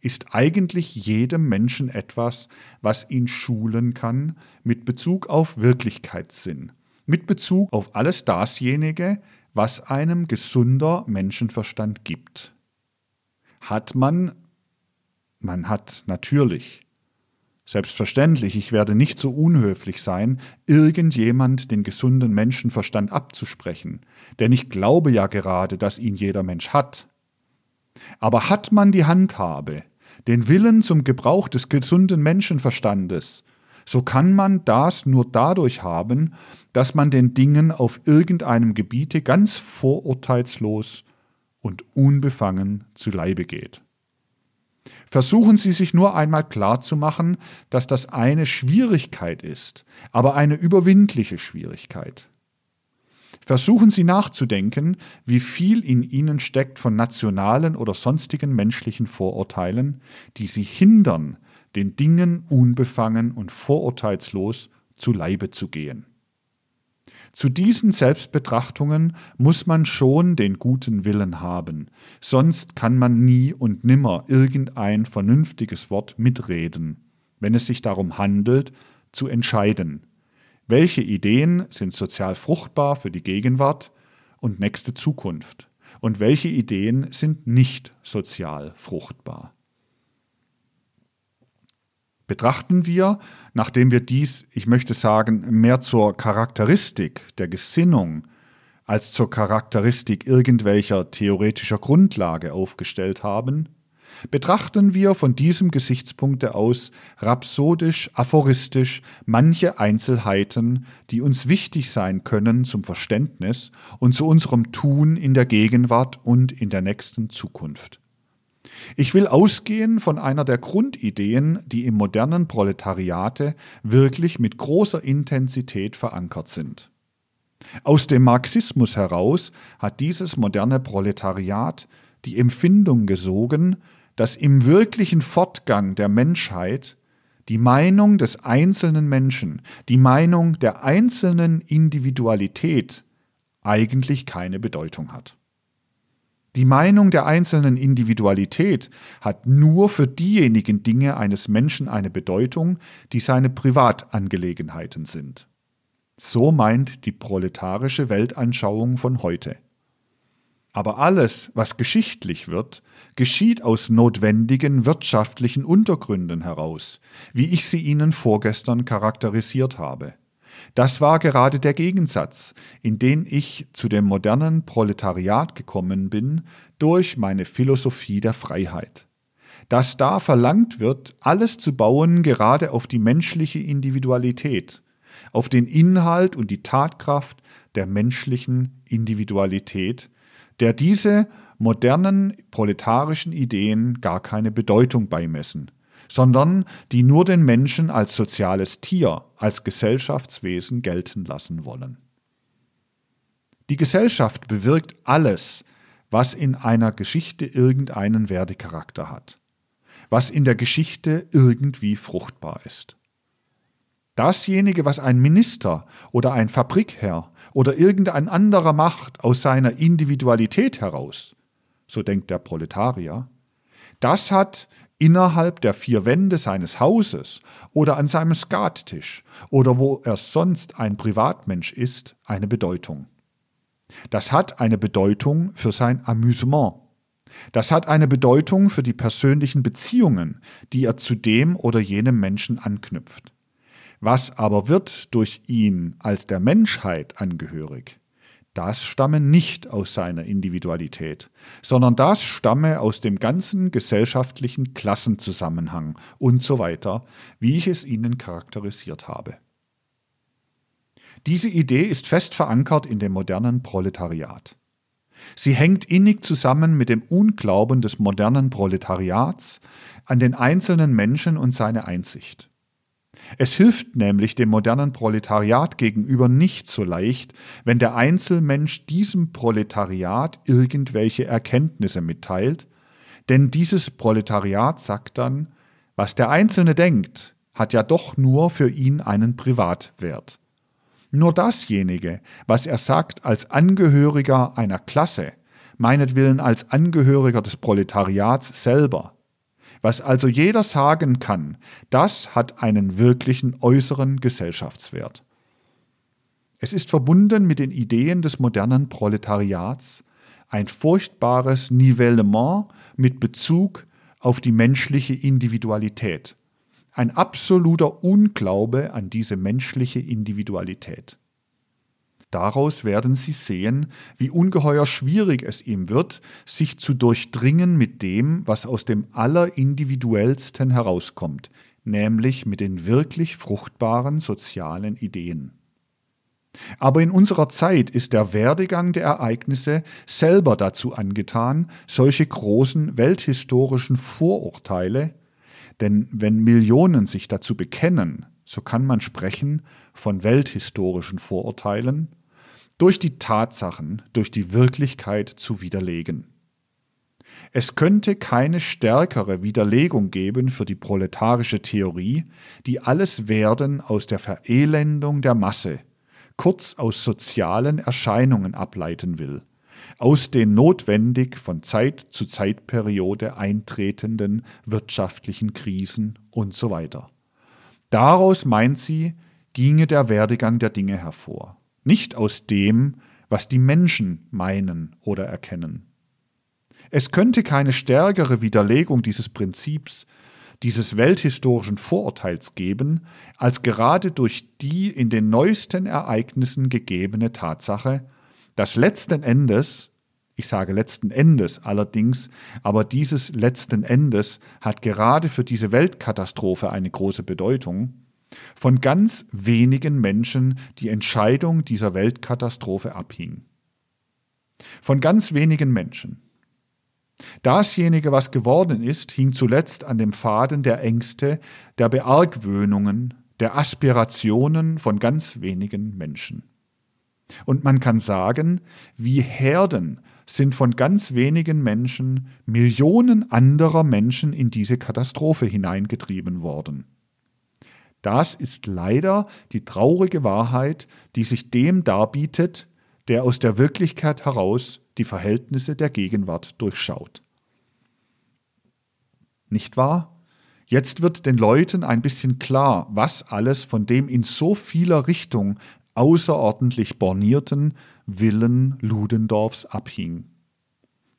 ist eigentlich jedem Menschen etwas, was ihn schulen kann mit Bezug auf Wirklichkeitssinn, mit Bezug auf alles dasjenige, was einem gesunder Menschenverstand gibt. Hat man, man hat natürlich, selbstverständlich, ich werde nicht so unhöflich sein, irgendjemand den gesunden Menschenverstand abzusprechen, denn ich glaube ja gerade, dass ihn jeder Mensch hat. Aber hat man die Handhabe, den Willen zum Gebrauch des gesunden Menschenverstandes, so kann man das nur dadurch haben, dass man den Dingen auf irgendeinem Gebiete ganz vorurteilslos und unbefangen zu Leibe geht. Versuchen Sie sich nur einmal klarzumachen, dass das eine Schwierigkeit ist, aber eine überwindliche Schwierigkeit. Versuchen Sie nachzudenken, wie viel in Ihnen steckt von nationalen oder sonstigen menschlichen Vorurteilen, die Sie hindern, den Dingen unbefangen und vorurteilslos zu Leibe zu gehen. Zu diesen Selbstbetrachtungen muss man schon den guten Willen haben, sonst kann man nie und nimmer irgendein vernünftiges Wort mitreden, wenn es sich darum handelt, zu entscheiden, welche Ideen sind sozial fruchtbar für die Gegenwart und nächste Zukunft und welche Ideen sind nicht sozial fruchtbar. Betrachten wir, nachdem wir dies, ich möchte sagen, mehr zur Charakteristik der Gesinnung als zur Charakteristik irgendwelcher theoretischer Grundlage aufgestellt haben, betrachten wir von diesem Gesichtspunkte aus rhapsodisch, aphoristisch manche Einzelheiten, die uns wichtig sein können zum Verständnis und zu unserem Tun in der Gegenwart und in der nächsten Zukunft. Ich will ausgehen von einer der Grundideen, die im modernen Proletariate wirklich mit großer Intensität verankert sind. Aus dem Marxismus heraus hat dieses moderne Proletariat die Empfindung gesogen, dass im wirklichen Fortgang der Menschheit die Meinung des einzelnen Menschen, die Meinung der einzelnen Individualität eigentlich keine Bedeutung hat. Die Meinung der einzelnen Individualität hat nur für diejenigen Dinge eines Menschen eine Bedeutung, die seine Privatangelegenheiten sind. So meint die proletarische Weltanschauung von heute. Aber alles, was geschichtlich wird, geschieht aus notwendigen wirtschaftlichen Untergründen heraus, wie ich sie Ihnen vorgestern charakterisiert habe. Das war gerade der Gegensatz, in den ich zu dem modernen Proletariat gekommen bin durch meine Philosophie der Freiheit. Dass da verlangt wird, alles zu bauen gerade auf die menschliche Individualität, auf den Inhalt und die Tatkraft der menschlichen Individualität, der diese modernen proletarischen Ideen gar keine Bedeutung beimessen sondern die nur den Menschen als soziales Tier, als Gesellschaftswesen gelten lassen wollen. Die Gesellschaft bewirkt alles, was in einer Geschichte irgendeinen Werdecharakter hat, was in der Geschichte irgendwie fruchtbar ist. Dasjenige, was ein Minister oder ein Fabrikherr oder irgendein anderer macht aus seiner Individualität heraus, so denkt der Proletarier, das hat innerhalb der vier Wände seines Hauses oder an seinem Skattisch oder wo er sonst ein Privatmensch ist, eine Bedeutung. Das hat eine Bedeutung für sein Amüsement. Das hat eine Bedeutung für die persönlichen Beziehungen, die er zu dem oder jenem Menschen anknüpft. Was aber wird durch ihn als der Menschheit angehörig? Das stamme nicht aus seiner Individualität, sondern das stamme aus dem ganzen gesellschaftlichen Klassenzusammenhang und so weiter, wie ich es Ihnen charakterisiert habe. Diese Idee ist fest verankert in dem modernen Proletariat. Sie hängt innig zusammen mit dem Unglauben des modernen Proletariats an den einzelnen Menschen und seine Einsicht. Es hilft nämlich dem modernen Proletariat gegenüber nicht so leicht, wenn der Einzelmensch diesem Proletariat irgendwelche Erkenntnisse mitteilt, denn dieses Proletariat sagt dann, was der Einzelne denkt, hat ja doch nur für ihn einen Privatwert. Nur dasjenige, was er sagt als Angehöriger einer Klasse, meinetwillen als Angehöriger des Proletariats selber, was also jeder sagen kann, das hat einen wirklichen äußeren Gesellschaftswert. Es ist verbunden mit den Ideen des modernen Proletariats, ein furchtbares Nivellement mit Bezug auf die menschliche Individualität, ein absoluter Unglaube an diese menschliche Individualität. Daraus werden Sie sehen, wie ungeheuer schwierig es ihm wird, sich zu durchdringen mit dem, was aus dem Allerindividuellsten herauskommt, nämlich mit den wirklich fruchtbaren sozialen Ideen. Aber in unserer Zeit ist der Werdegang der Ereignisse selber dazu angetan, solche großen welthistorischen Vorurteile, denn wenn Millionen sich dazu bekennen, so kann man sprechen von welthistorischen Vorurteilen, durch die Tatsachen, durch die Wirklichkeit zu widerlegen. Es könnte keine stärkere Widerlegung geben für die proletarische Theorie, die alles Werden aus der Verelendung der Masse, kurz aus sozialen Erscheinungen ableiten will, aus den notwendig von Zeit zu Zeitperiode eintretenden wirtschaftlichen Krisen und so. Daraus meint sie, ginge der Werdegang der Dinge hervor, nicht aus dem, was die Menschen meinen oder erkennen. Es könnte keine stärkere Widerlegung dieses Prinzips, dieses welthistorischen Vorurteils geben, als gerade durch die in den neuesten Ereignissen gegebene Tatsache, dass letzten Endes, ich sage letzten Endes allerdings, aber dieses letzten Endes hat gerade für diese Weltkatastrophe eine große Bedeutung, von ganz wenigen Menschen die Entscheidung dieser Weltkatastrophe abhing. Von ganz wenigen Menschen. Dasjenige, was geworden ist, hing zuletzt an dem Faden der Ängste, der Beargwöhnungen, der Aspirationen von ganz wenigen Menschen. Und man kann sagen, wie Herden sind von ganz wenigen Menschen Millionen anderer Menschen in diese Katastrophe hineingetrieben worden. Das ist leider die traurige Wahrheit, die sich dem darbietet, der aus der Wirklichkeit heraus die Verhältnisse der Gegenwart durchschaut. Nicht wahr? Jetzt wird den Leuten ein bisschen klar, was alles von dem in so vieler Richtung außerordentlich bornierten Willen Ludendorffs abhing.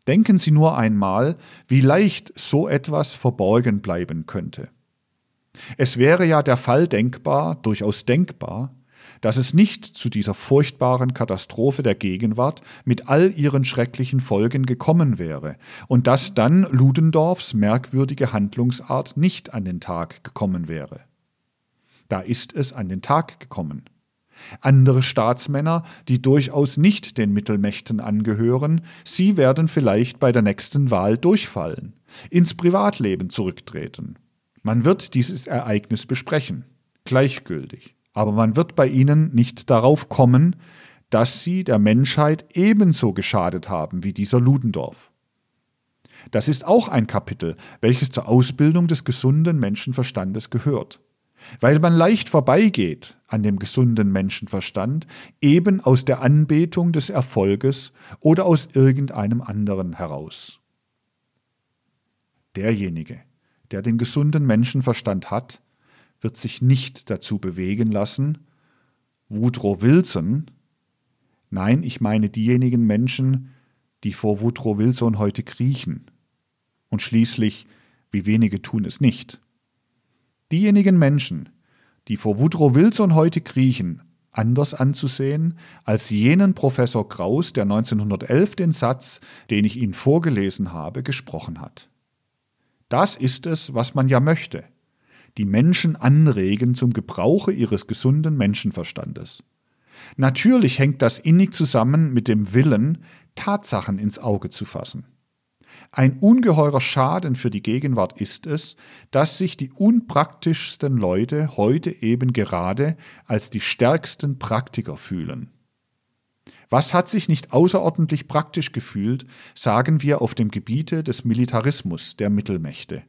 Denken Sie nur einmal, wie leicht so etwas verborgen bleiben könnte. Es wäre ja der Fall denkbar, durchaus denkbar, dass es nicht zu dieser furchtbaren Katastrophe der Gegenwart mit all ihren schrecklichen Folgen gekommen wäre und dass dann Ludendorffs merkwürdige Handlungsart nicht an den Tag gekommen wäre. Da ist es an den Tag gekommen. Andere Staatsmänner, die durchaus nicht den Mittelmächten angehören, sie werden vielleicht bei der nächsten Wahl durchfallen, ins Privatleben zurücktreten. Man wird dieses Ereignis besprechen, gleichgültig. Aber man wird bei ihnen nicht darauf kommen, dass sie der Menschheit ebenso geschadet haben wie dieser Ludendorff. Das ist auch ein Kapitel, welches zur Ausbildung des gesunden Menschenverstandes gehört. Weil man leicht vorbeigeht an dem gesunden Menschenverstand, eben aus der Anbetung des Erfolges oder aus irgendeinem anderen heraus. Derjenige, der den gesunden Menschenverstand hat, wird sich nicht dazu bewegen lassen, Woodrow Wilson, nein, ich meine diejenigen Menschen, die vor Woodrow Wilson heute kriechen. Und schließlich, wie wenige tun es nicht. Diejenigen Menschen, die vor Woodrow Wilson heute kriechen, anders anzusehen als jenen Professor Kraus, der 1911 den Satz, den ich Ihnen vorgelesen habe, gesprochen hat. Das ist es, was man ja möchte die Menschen anregen zum Gebrauche ihres gesunden Menschenverstandes. Natürlich hängt das innig zusammen mit dem Willen, Tatsachen ins Auge zu fassen. Ein ungeheurer Schaden für die Gegenwart ist es, dass sich die unpraktischsten Leute heute eben gerade als die stärksten Praktiker fühlen. Was hat sich nicht außerordentlich praktisch gefühlt, sagen wir auf dem Gebiete des Militarismus der Mittelmächte.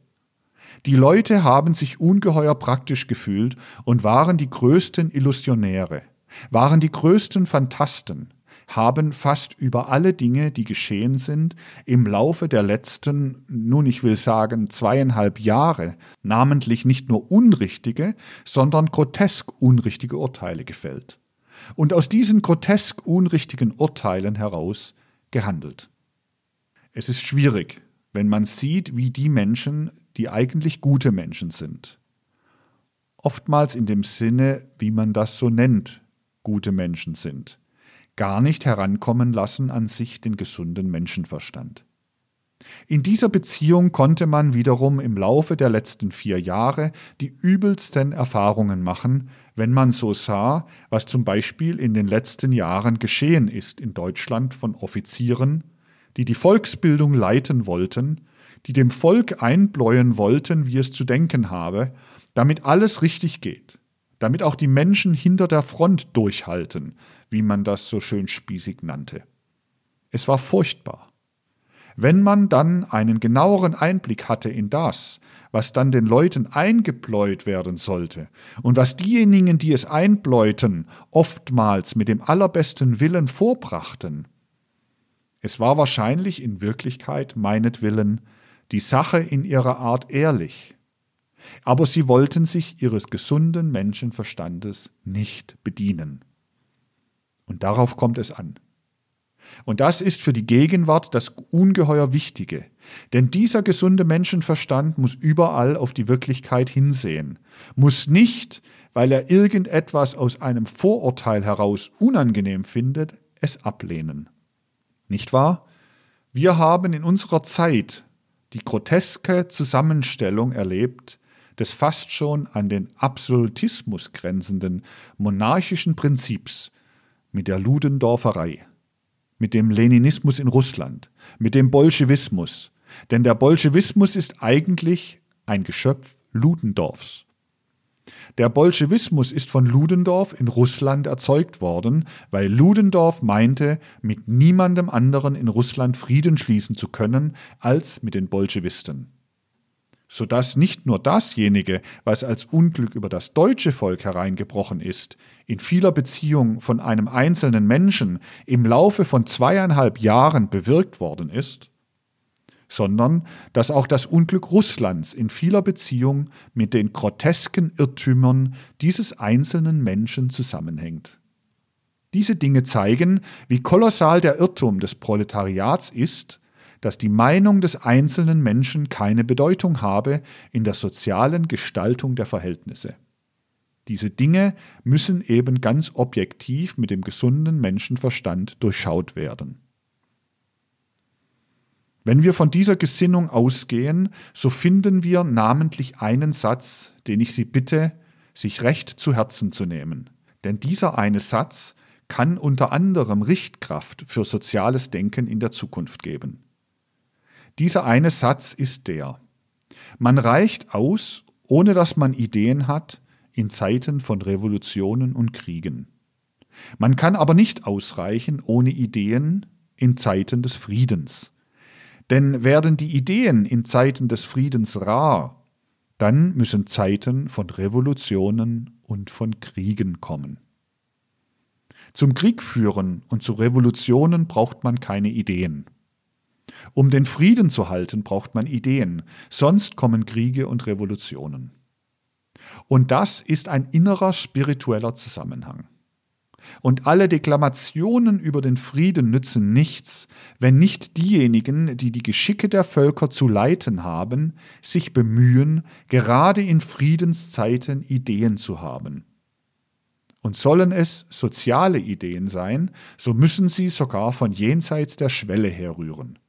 Die Leute haben sich ungeheuer praktisch gefühlt und waren die größten Illusionäre, waren die größten Phantasten, haben fast über alle Dinge, die geschehen sind, im Laufe der letzten, nun ich will sagen, zweieinhalb Jahre, namentlich nicht nur unrichtige, sondern grotesk unrichtige Urteile gefällt. Und aus diesen grotesk unrichtigen Urteilen heraus gehandelt. Es ist schwierig, wenn man sieht, wie die Menschen, die eigentlich gute Menschen sind. Oftmals in dem Sinne, wie man das so nennt, gute Menschen sind. Gar nicht herankommen lassen an sich den gesunden Menschenverstand. In dieser Beziehung konnte man wiederum im Laufe der letzten vier Jahre die übelsten Erfahrungen machen, wenn man so sah, was zum Beispiel in den letzten Jahren geschehen ist in Deutschland von Offizieren, die die Volksbildung leiten wollten die dem Volk einbläuen wollten, wie es zu denken habe, damit alles richtig geht, damit auch die Menschen hinter der Front durchhalten, wie man das so schön spießig nannte. Es war furchtbar. Wenn man dann einen genaueren Einblick hatte in das, was dann den Leuten eingebläut werden sollte und was diejenigen, die es einbläuten, oftmals mit dem allerbesten Willen vorbrachten, es war wahrscheinlich in Wirklichkeit meinetwillen die Sache in ihrer Art ehrlich, aber sie wollten sich ihres gesunden Menschenverstandes nicht bedienen. Und darauf kommt es an. Und das ist für die Gegenwart das ungeheuer Wichtige. Denn dieser gesunde Menschenverstand muss überall auf die Wirklichkeit hinsehen, muss nicht, weil er irgendetwas aus einem Vorurteil heraus unangenehm findet, es ablehnen. Nicht wahr? Wir haben in unserer Zeit die groteske Zusammenstellung erlebt des fast schon an den Absolutismus grenzenden monarchischen Prinzips mit der Ludendorferei mit dem Leninismus in Russland, mit dem Bolschewismus. Denn der Bolschewismus ist eigentlich ein Geschöpf Ludendorffs. Der Bolschewismus ist von Ludendorff in Russland erzeugt worden, weil Ludendorff meinte, mit niemandem anderen in Russland Frieden schließen zu können als mit den Bolschewisten sodass nicht nur dasjenige, was als Unglück über das deutsche Volk hereingebrochen ist, in vieler Beziehung von einem einzelnen Menschen im Laufe von zweieinhalb Jahren bewirkt worden ist, sondern dass auch das Unglück Russlands in vieler Beziehung mit den grotesken Irrtümern dieses einzelnen Menschen zusammenhängt. Diese Dinge zeigen, wie kolossal der Irrtum des Proletariats ist, dass die Meinung des einzelnen Menschen keine Bedeutung habe in der sozialen Gestaltung der Verhältnisse. Diese Dinge müssen eben ganz objektiv mit dem gesunden Menschenverstand durchschaut werden. Wenn wir von dieser Gesinnung ausgehen, so finden wir namentlich einen Satz, den ich Sie bitte, sich recht zu Herzen zu nehmen. Denn dieser eine Satz kann unter anderem Richtkraft für soziales Denken in der Zukunft geben. Dieser eine Satz ist der. Man reicht aus, ohne dass man Ideen hat, in Zeiten von Revolutionen und Kriegen. Man kann aber nicht ausreichen ohne Ideen in Zeiten des Friedens. Denn werden die Ideen in Zeiten des Friedens rar, dann müssen Zeiten von Revolutionen und von Kriegen kommen. Zum Krieg führen und zu Revolutionen braucht man keine Ideen. Um den Frieden zu halten, braucht man Ideen, sonst kommen Kriege und Revolutionen. Und das ist ein innerer spiritueller Zusammenhang. Und alle Deklamationen über den Frieden nützen nichts, wenn nicht diejenigen, die die Geschicke der Völker zu leiten haben, sich bemühen, gerade in Friedenszeiten Ideen zu haben. Und sollen es soziale Ideen sein, so müssen sie sogar von jenseits der Schwelle herrühren.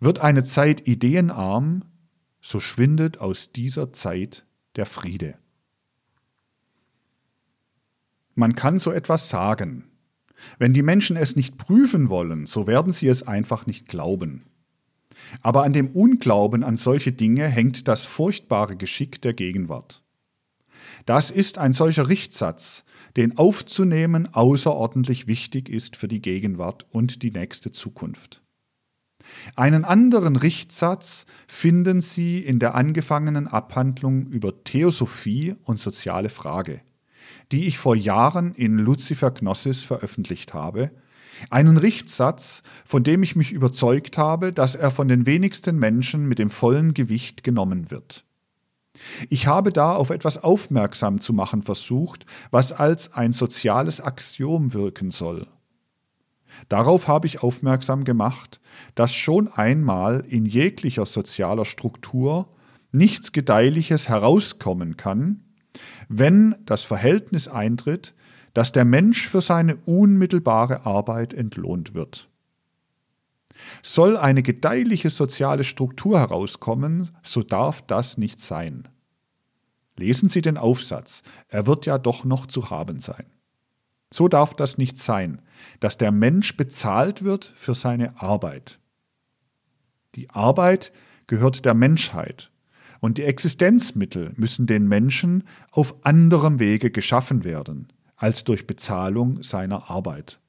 Wird eine Zeit ideenarm, so schwindet aus dieser Zeit der Friede. Man kann so etwas sagen. Wenn die Menschen es nicht prüfen wollen, so werden sie es einfach nicht glauben. Aber an dem Unglauben an solche Dinge hängt das furchtbare Geschick der Gegenwart. Das ist ein solcher Richtsatz, den aufzunehmen außerordentlich wichtig ist für die Gegenwart und die nächste Zukunft. Einen anderen Richtsatz finden Sie in der angefangenen Abhandlung über Theosophie und soziale Frage, die ich vor Jahren in Lucifer Gnosis veröffentlicht habe, einen Richtsatz, von dem ich mich überzeugt habe, dass er von den wenigsten Menschen mit dem vollen Gewicht genommen wird. Ich habe da auf etwas aufmerksam zu machen versucht, was als ein soziales Axiom wirken soll Darauf habe ich aufmerksam gemacht, dass schon einmal in jeglicher sozialer Struktur nichts Gedeihliches herauskommen kann, wenn das Verhältnis eintritt, dass der Mensch für seine unmittelbare Arbeit entlohnt wird. Soll eine gedeihliche soziale Struktur herauskommen, so darf das nicht sein. Lesen Sie den Aufsatz, er wird ja doch noch zu haben sein. So darf das nicht sein, dass der Mensch bezahlt wird für seine Arbeit. Die Arbeit gehört der Menschheit und die Existenzmittel müssen den Menschen auf anderem Wege geschaffen werden, als durch Bezahlung seiner Arbeit.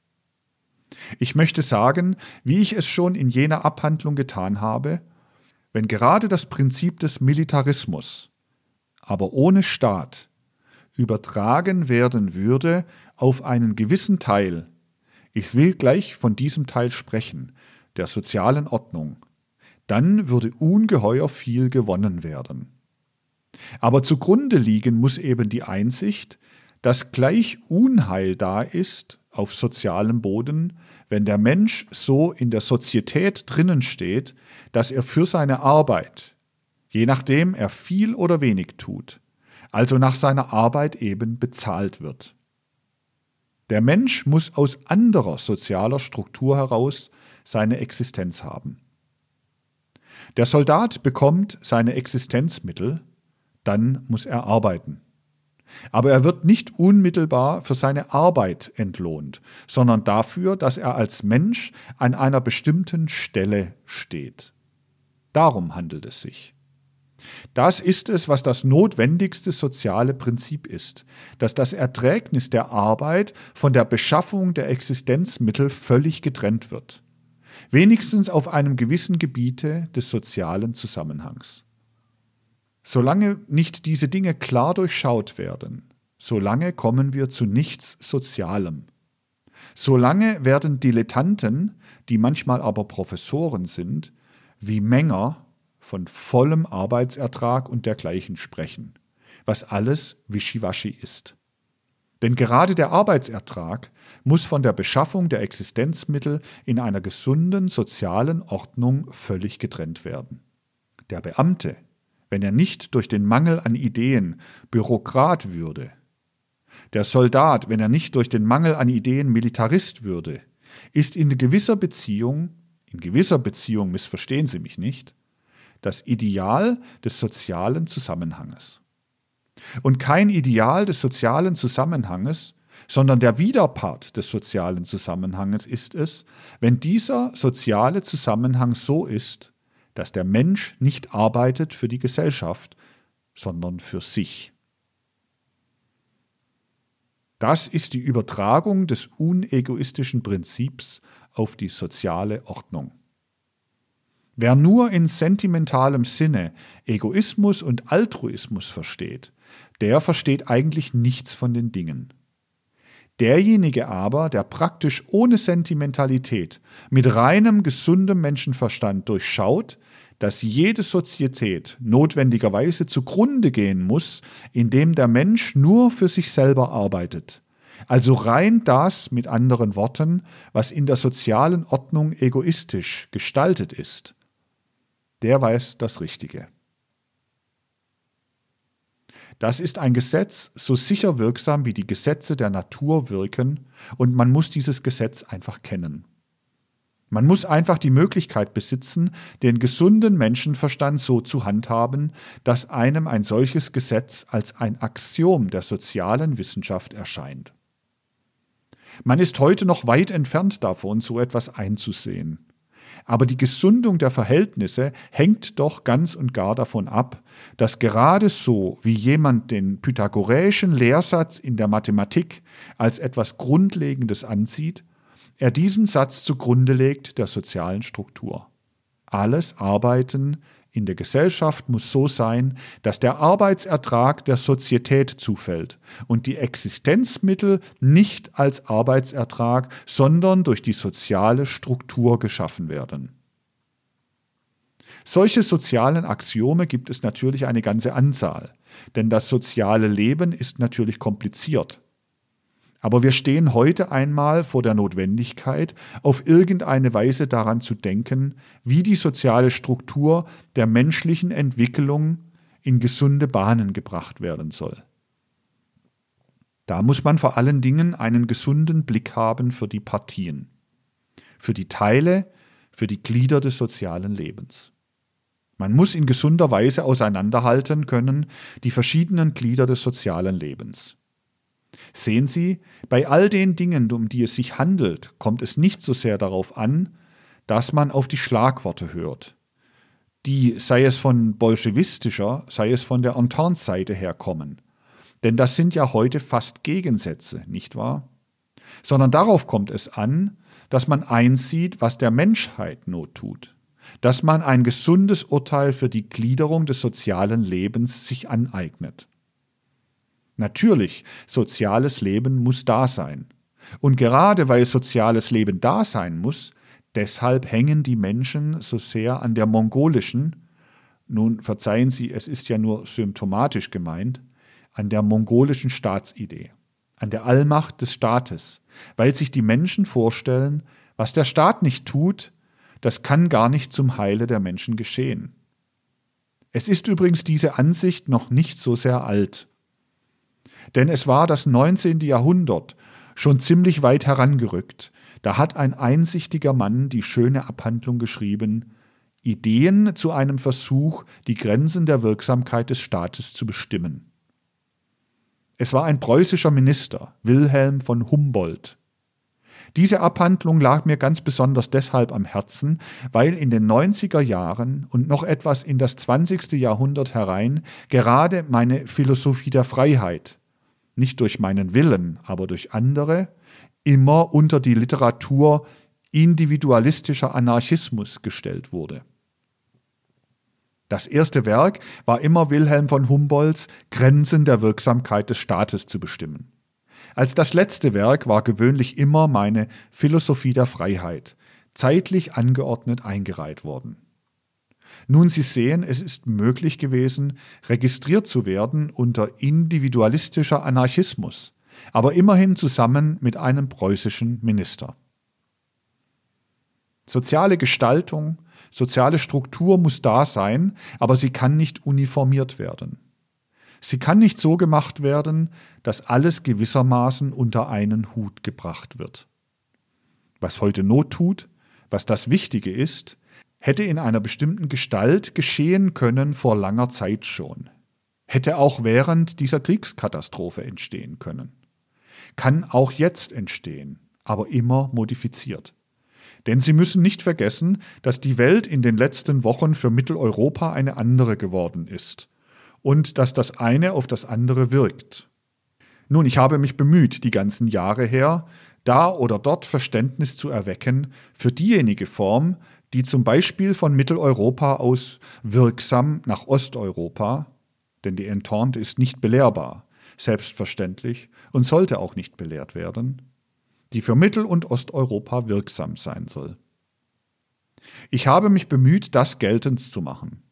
Ich möchte sagen, wie ich es schon in jener Abhandlung getan habe, wenn gerade das Prinzip des Militarismus, aber ohne Staat, übertragen werden würde auf einen gewissen Teil, ich will gleich von diesem Teil sprechen, der sozialen Ordnung, dann würde ungeheuer viel gewonnen werden. Aber zugrunde liegen muss eben die Einsicht, dass gleich Unheil da ist auf sozialem Boden, wenn der Mensch so in der Sozietät drinnen steht, dass er für seine Arbeit, je nachdem er viel oder wenig tut, also nach seiner Arbeit eben bezahlt wird. Der Mensch muss aus anderer sozialer Struktur heraus seine Existenz haben. Der Soldat bekommt seine Existenzmittel, dann muss er arbeiten. Aber er wird nicht unmittelbar für seine Arbeit entlohnt, sondern dafür, dass er als Mensch an einer bestimmten Stelle steht. Darum handelt es sich. Das ist es, was das notwendigste soziale Prinzip ist, dass das Erträgnis der Arbeit von der Beschaffung der Existenzmittel völlig getrennt wird, wenigstens auf einem gewissen Gebiete des sozialen Zusammenhangs. Solange nicht diese Dinge klar durchschaut werden, solange kommen wir zu nichts Sozialem. Solange werden Dilettanten, die manchmal aber Professoren sind, wie Menger von vollem Arbeitsertrag und dergleichen sprechen, was alles Wischiwaschi ist. Denn gerade der Arbeitsertrag muss von der Beschaffung der Existenzmittel in einer gesunden sozialen Ordnung völlig getrennt werden. Der Beamte, wenn er nicht durch den Mangel an Ideen Bürokrat würde. Der Soldat, wenn er nicht durch den Mangel an Ideen Militarist würde, ist in gewisser Beziehung, in gewisser Beziehung missverstehen Sie mich nicht, das Ideal des sozialen Zusammenhanges. Und kein Ideal des sozialen Zusammenhanges, sondern der Widerpart des sozialen Zusammenhanges ist es, wenn dieser soziale Zusammenhang so ist, dass der Mensch nicht arbeitet für die Gesellschaft, sondern für sich. Das ist die Übertragung des unegoistischen Prinzips auf die soziale Ordnung. Wer nur in sentimentalem Sinne Egoismus und Altruismus versteht, der versteht eigentlich nichts von den Dingen. Derjenige aber, der praktisch ohne Sentimentalität, mit reinem, gesundem Menschenverstand durchschaut, dass jede Sozietät notwendigerweise zugrunde gehen muss, indem der Mensch nur für sich selber arbeitet. Also rein das, mit anderen Worten, was in der sozialen Ordnung egoistisch gestaltet ist, der weiß das Richtige. Das ist ein Gesetz so sicher wirksam, wie die Gesetze der Natur wirken, und man muss dieses Gesetz einfach kennen. Man muss einfach die Möglichkeit besitzen, den gesunden Menschenverstand so zu handhaben, dass einem ein solches Gesetz als ein Axiom der sozialen Wissenschaft erscheint. Man ist heute noch weit entfernt davon, so etwas einzusehen. Aber die Gesundung der Verhältnisse hängt doch ganz und gar davon ab, dass gerade so wie jemand den pythagoräischen Lehrsatz in der Mathematik als etwas Grundlegendes ansieht, er diesen Satz zugrunde legt der sozialen Struktur. Alles Arbeiten in der Gesellschaft muss so sein, dass der Arbeitsertrag der Sozietät zufällt und die Existenzmittel nicht als Arbeitsertrag, sondern durch die soziale Struktur geschaffen werden. Solche sozialen Axiome gibt es natürlich eine ganze Anzahl, denn das soziale Leben ist natürlich kompliziert. Aber wir stehen heute einmal vor der Notwendigkeit, auf irgendeine Weise daran zu denken, wie die soziale Struktur der menschlichen Entwicklung in gesunde Bahnen gebracht werden soll. Da muss man vor allen Dingen einen gesunden Blick haben für die Partien, für die Teile, für die Glieder des sozialen Lebens. Man muss in gesunder Weise auseinanderhalten können die verschiedenen Glieder des sozialen Lebens. Sehen Sie, bei all den Dingen, um die es sich handelt, kommt es nicht so sehr darauf an, dass man auf die Schlagworte hört, die, sei es von bolschewistischer, sei es von der Entente-Seite herkommen. Denn das sind ja heute fast Gegensätze, nicht wahr? Sondern darauf kommt es an, dass man einsieht, was der Menschheit Not tut, dass man ein gesundes Urteil für die Gliederung des sozialen Lebens sich aneignet. Natürlich, soziales Leben muss da sein. Und gerade weil soziales Leben da sein muss, deshalb hängen die Menschen so sehr an der mongolischen, nun verzeihen Sie, es ist ja nur symptomatisch gemeint, an der mongolischen Staatsidee, an der Allmacht des Staates, weil sich die Menschen vorstellen, was der Staat nicht tut, das kann gar nicht zum Heile der Menschen geschehen. Es ist übrigens diese Ansicht noch nicht so sehr alt. Denn es war das 19. Jahrhundert schon ziemlich weit herangerückt. Da hat ein einsichtiger Mann die schöne Abhandlung geschrieben, Ideen zu einem Versuch, die Grenzen der Wirksamkeit des Staates zu bestimmen. Es war ein preußischer Minister, Wilhelm von Humboldt. Diese Abhandlung lag mir ganz besonders deshalb am Herzen, weil in den 90er Jahren und noch etwas in das 20. Jahrhundert herein gerade meine Philosophie der Freiheit, nicht durch meinen Willen, aber durch andere, immer unter die Literatur individualistischer Anarchismus gestellt wurde. Das erste Werk war immer Wilhelm von Humboldts Grenzen der Wirksamkeit des Staates zu bestimmen. Als das letzte Werk war gewöhnlich immer meine Philosophie der Freiheit, zeitlich angeordnet eingereiht worden. Nun, Sie sehen, es ist möglich gewesen, registriert zu werden unter individualistischer Anarchismus, aber immerhin zusammen mit einem preußischen Minister. Soziale Gestaltung, soziale Struktur muss da sein, aber sie kann nicht uniformiert werden. Sie kann nicht so gemacht werden, dass alles gewissermaßen unter einen Hut gebracht wird. Was heute Not tut, was das Wichtige ist, hätte in einer bestimmten Gestalt geschehen können vor langer Zeit schon, hätte auch während dieser Kriegskatastrophe entstehen können, kann auch jetzt entstehen, aber immer modifiziert. Denn Sie müssen nicht vergessen, dass die Welt in den letzten Wochen für Mitteleuropa eine andere geworden ist und dass das eine auf das andere wirkt. Nun, ich habe mich bemüht, die ganzen Jahre her, da oder dort Verständnis zu erwecken für diejenige Form, die zum Beispiel von Mitteleuropa aus wirksam nach Osteuropa, denn die Entente ist nicht belehrbar, selbstverständlich und sollte auch nicht belehrt werden, die für Mittel- und Osteuropa wirksam sein soll. Ich habe mich bemüht, das geltend zu machen.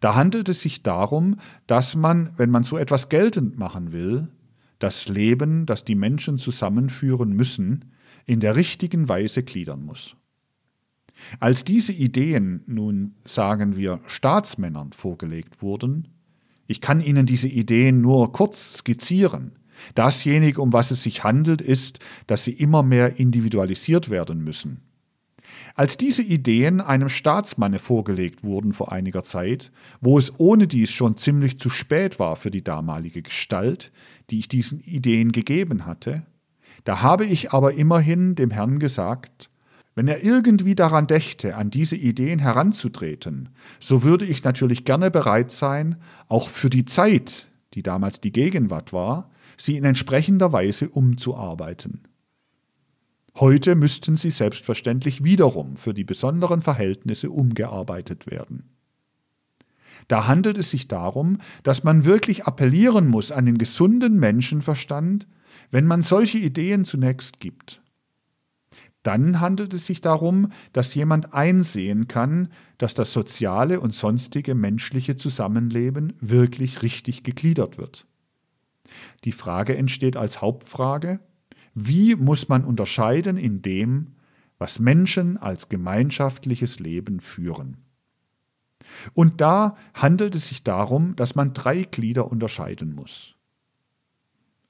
Da handelt es sich darum, dass man, wenn man so etwas geltend machen will, das Leben, das die Menschen zusammenführen müssen, in der richtigen Weise gliedern muss. Als diese Ideen nun, sagen wir, Staatsmännern vorgelegt wurden, ich kann Ihnen diese Ideen nur kurz skizzieren. Dasjenige, um was es sich handelt, ist, dass sie immer mehr individualisiert werden müssen. Als diese Ideen einem Staatsmanne vorgelegt wurden vor einiger Zeit, wo es ohne dies schon ziemlich zu spät war für die damalige Gestalt, die ich diesen Ideen gegeben hatte, da habe ich aber immerhin dem Herrn gesagt, wenn er irgendwie daran dächte, an diese Ideen heranzutreten, so würde ich natürlich gerne bereit sein, auch für die Zeit, die damals die Gegenwart war, sie in entsprechender Weise umzuarbeiten. Heute müssten sie selbstverständlich wiederum für die besonderen Verhältnisse umgearbeitet werden. Da handelt es sich darum, dass man wirklich appellieren muss an den gesunden Menschenverstand, wenn man solche Ideen zunächst gibt. Dann handelt es sich darum, dass jemand einsehen kann, dass das soziale und sonstige menschliche Zusammenleben wirklich richtig gegliedert wird. Die Frage entsteht als Hauptfrage, wie muss man unterscheiden in dem, was Menschen als gemeinschaftliches Leben führen? Und da handelt es sich darum, dass man drei Glieder unterscheiden muss.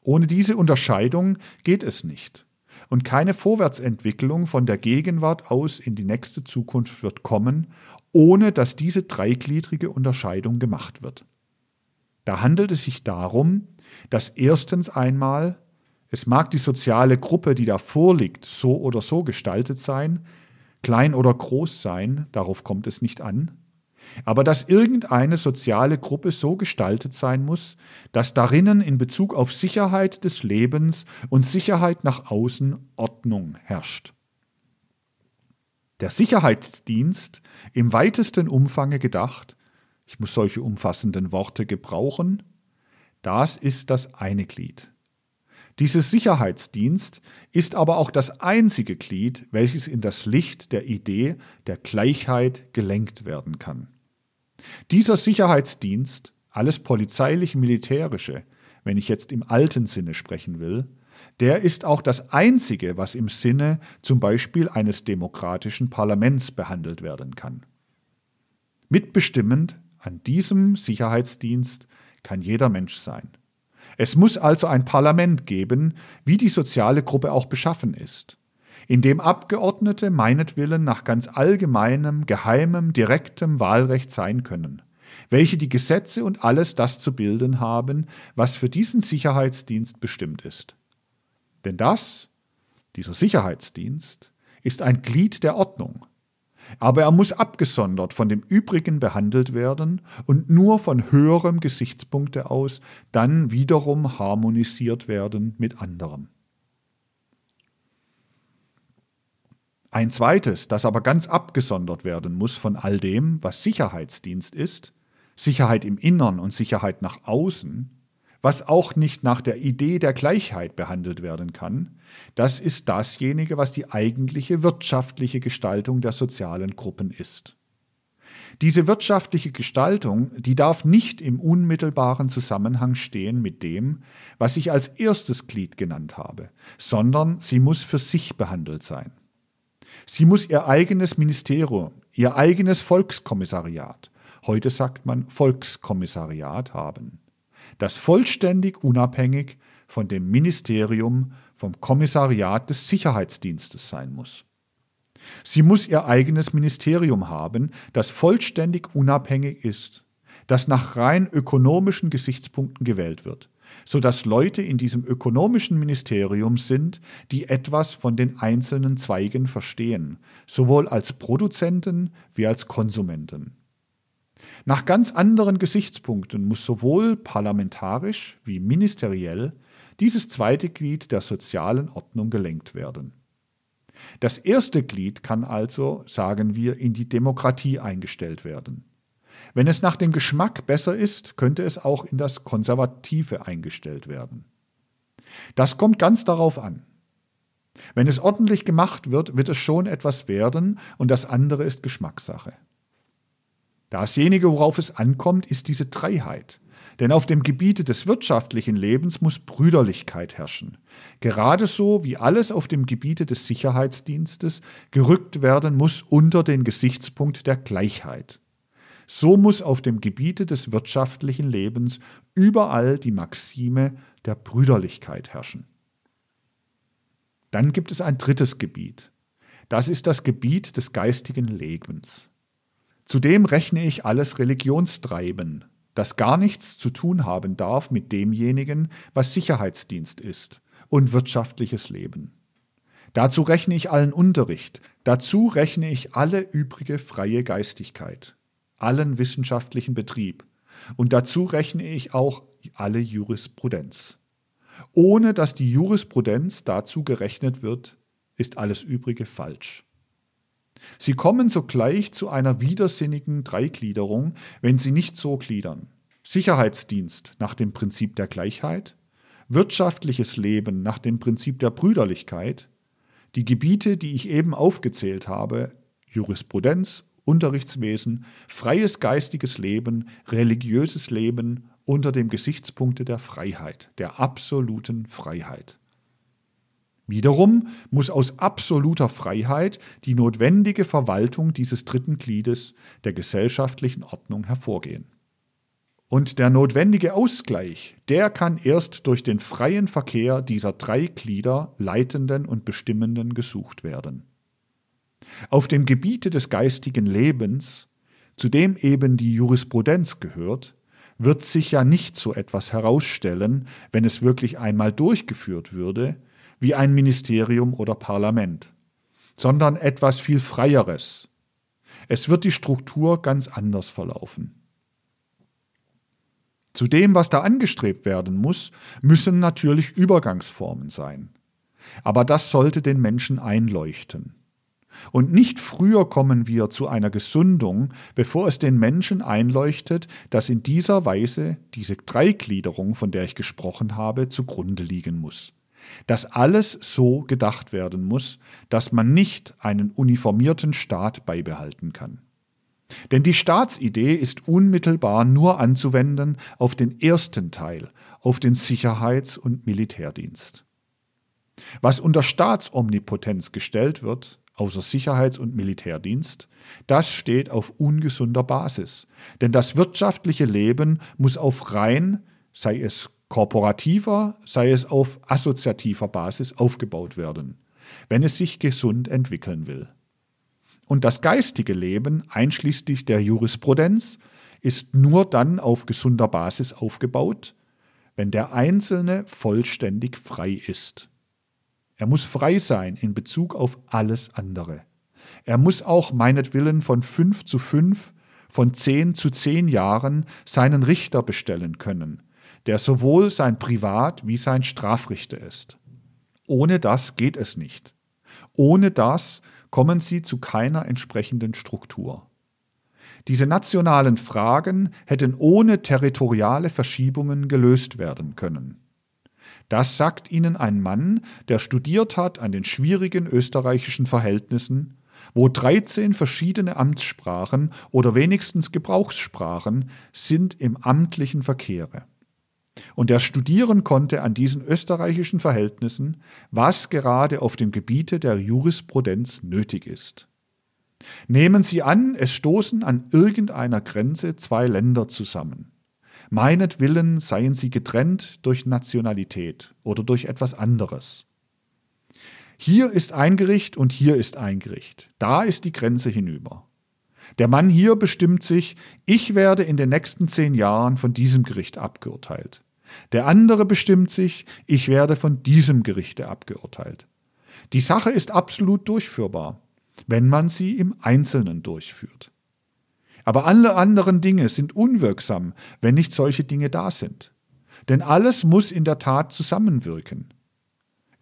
Ohne diese Unterscheidung geht es nicht. Und keine Vorwärtsentwicklung von der Gegenwart aus in die nächste Zukunft wird kommen, ohne dass diese dreigliedrige Unterscheidung gemacht wird. Da handelt es sich darum, dass erstens einmal es mag die soziale Gruppe, die da vorliegt, so oder so gestaltet sein, klein oder groß sein, darauf kommt es nicht an. Aber dass irgendeine soziale Gruppe so gestaltet sein muss, dass darinnen in Bezug auf Sicherheit des Lebens und Sicherheit nach außen Ordnung herrscht. Der Sicherheitsdienst, im weitesten Umfange gedacht, ich muss solche umfassenden Worte gebrauchen, das ist das eine Glied. Dieses Sicherheitsdienst ist aber auch das einzige Glied, welches in das Licht der Idee der Gleichheit gelenkt werden kann. Dieser Sicherheitsdienst, alles polizeilich-militärische, wenn ich jetzt im alten Sinne sprechen will, der ist auch das einzige, was im Sinne zum Beispiel eines demokratischen Parlaments behandelt werden kann. Mitbestimmend an diesem Sicherheitsdienst kann jeder Mensch sein. Es muss also ein Parlament geben, wie die soziale Gruppe auch beschaffen ist in dem Abgeordnete meinetwillen nach ganz allgemeinem, geheimem, direktem Wahlrecht sein können, welche die Gesetze und alles das zu bilden haben, was für diesen Sicherheitsdienst bestimmt ist. Denn das, dieser Sicherheitsdienst, ist ein Glied der Ordnung, aber er muss abgesondert von dem übrigen behandelt werden und nur von höherem Gesichtspunkte aus dann wiederum harmonisiert werden mit anderem. Ein zweites, das aber ganz abgesondert werden muss von all dem, was Sicherheitsdienst ist, Sicherheit im Innern und Sicherheit nach außen, was auch nicht nach der Idee der Gleichheit behandelt werden kann, das ist dasjenige, was die eigentliche wirtschaftliche Gestaltung der sozialen Gruppen ist. Diese wirtschaftliche Gestaltung, die darf nicht im unmittelbaren Zusammenhang stehen mit dem, was ich als erstes Glied genannt habe, sondern sie muss für sich behandelt sein. Sie muss ihr eigenes Ministerium, ihr eigenes Volkskommissariat, heute sagt man Volkskommissariat haben, das vollständig unabhängig von dem Ministerium, vom Kommissariat des Sicherheitsdienstes sein muss. Sie muss ihr eigenes Ministerium haben, das vollständig unabhängig ist, das nach rein ökonomischen Gesichtspunkten gewählt wird, sodass Leute in diesem ökonomischen Ministerium sind, die etwas von den einzelnen Zweigen verstehen, sowohl als Produzenten wie als Konsumenten. Nach ganz anderen Gesichtspunkten muss sowohl parlamentarisch wie ministeriell dieses zweite Glied der sozialen Ordnung gelenkt werden. Das erste Glied kann also, sagen wir, in die Demokratie eingestellt werden. Wenn es nach dem Geschmack besser ist, könnte es auch in das Konservative eingestellt werden. Das kommt ganz darauf an. Wenn es ordentlich gemacht wird, wird es schon etwas werden und das andere ist Geschmackssache. Dasjenige, worauf es ankommt, ist diese Dreiheit. Denn auf dem Gebiete des wirtschaftlichen Lebens muss Brüderlichkeit herrschen. Gerade so wie alles auf dem Gebiete des Sicherheitsdienstes gerückt werden muss unter den Gesichtspunkt der Gleichheit. So muss auf dem Gebiete des wirtschaftlichen Lebens überall die Maxime der Brüderlichkeit herrschen. Dann gibt es ein drittes Gebiet. Das ist das Gebiet des geistigen Lebens. Zudem rechne ich alles Religionstreiben, das gar nichts zu tun haben darf mit demjenigen, was Sicherheitsdienst ist und wirtschaftliches Leben. Dazu rechne ich allen Unterricht, dazu rechne ich alle übrige freie Geistigkeit allen wissenschaftlichen Betrieb. Und dazu rechne ich auch alle Jurisprudenz. Ohne dass die Jurisprudenz dazu gerechnet wird, ist alles Übrige falsch. Sie kommen sogleich zu einer widersinnigen Dreigliederung, wenn sie nicht so gliedern. Sicherheitsdienst nach dem Prinzip der Gleichheit, wirtschaftliches Leben nach dem Prinzip der Brüderlichkeit, die Gebiete, die ich eben aufgezählt habe, Jurisprudenz Unterrichtswesen, freies geistiges Leben, religiöses Leben unter dem Gesichtspunkte der Freiheit, der absoluten Freiheit. Wiederum muss aus absoluter Freiheit die notwendige Verwaltung dieses dritten Gliedes der gesellschaftlichen Ordnung hervorgehen. Und der notwendige Ausgleich, der kann erst durch den freien Verkehr dieser drei Glieder leitenden und bestimmenden gesucht werden. Auf dem Gebiete des geistigen Lebens, zu dem eben die Jurisprudenz gehört, wird sich ja nicht so etwas herausstellen, wenn es wirklich einmal durchgeführt würde, wie ein Ministerium oder Parlament, sondern etwas viel Freieres. Es wird die Struktur ganz anders verlaufen. Zu dem, was da angestrebt werden muss, müssen natürlich Übergangsformen sein. Aber das sollte den Menschen einleuchten. Und nicht früher kommen wir zu einer Gesundung, bevor es den Menschen einleuchtet, dass in dieser Weise diese Dreigliederung, von der ich gesprochen habe, zugrunde liegen muss. Dass alles so gedacht werden muss, dass man nicht einen uniformierten Staat beibehalten kann. Denn die Staatsidee ist unmittelbar nur anzuwenden auf den ersten Teil, auf den Sicherheits- und Militärdienst. Was unter Staatsomnipotenz gestellt wird, außer Sicherheits- und Militärdienst, das steht auf ungesunder Basis. Denn das wirtschaftliche Leben muss auf rein, sei es korporativer, sei es auf assoziativer Basis aufgebaut werden, wenn es sich gesund entwickeln will. Und das geistige Leben, einschließlich der Jurisprudenz, ist nur dann auf gesunder Basis aufgebaut, wenn der Einzelne vollständig frei ist. Er muss frei sein in Bezug auf alles andere. Er muss auch meinetwillen von fünf zu fünf, von zehn zu zehn Jahren seinen Richter bestellen können, der sowohl sein Privat- wie sein Strafrichter ist. Ohne das geht es nicht. Ohne das kommen sie zu keiner entsprechenden Struktur. Diese nationalen Fragen hätten ohne territoriale Verschiebungen gelöst werden können. Das sagt Ihnen ein Mann, der studiert hat an den schwierigen österreichischen Verhältnissen, wo 13 verschiedene Amtssprachen oder wenigstens Gebrauchssprachen sind im amtlichen Verkehre und der studieren konnte an diesen österreichischen Verhältnissen, was gerade auf dem Gebiete der Jurisprudenz nötig ist. Nehmen Sie an, es stoßen an irgendeiner Grenze zwei Länder zusammen. Meinetwillen seien sie getrennt durch Nationalität oder durch etwas anderes. Hier ist ein Gericht und hier ist ein Gericht. Da ist die Grenze hinüber. Der Mann hier bestimmt sich, ich werde in den nächsten zehn Jahren von diesem Gericht abgeurteilt. Der andere bestimmt sich, ich werde von diesem Gerichte abgeurteilt. Die Sache ist absolut durchführbar, wenn man sie im Einzelnen durchführt. Aber alle anderen Dinge sind unwirksam, wenn nicht solche Dinge da sind. Denn alles muss in der Tat zusammenwirken.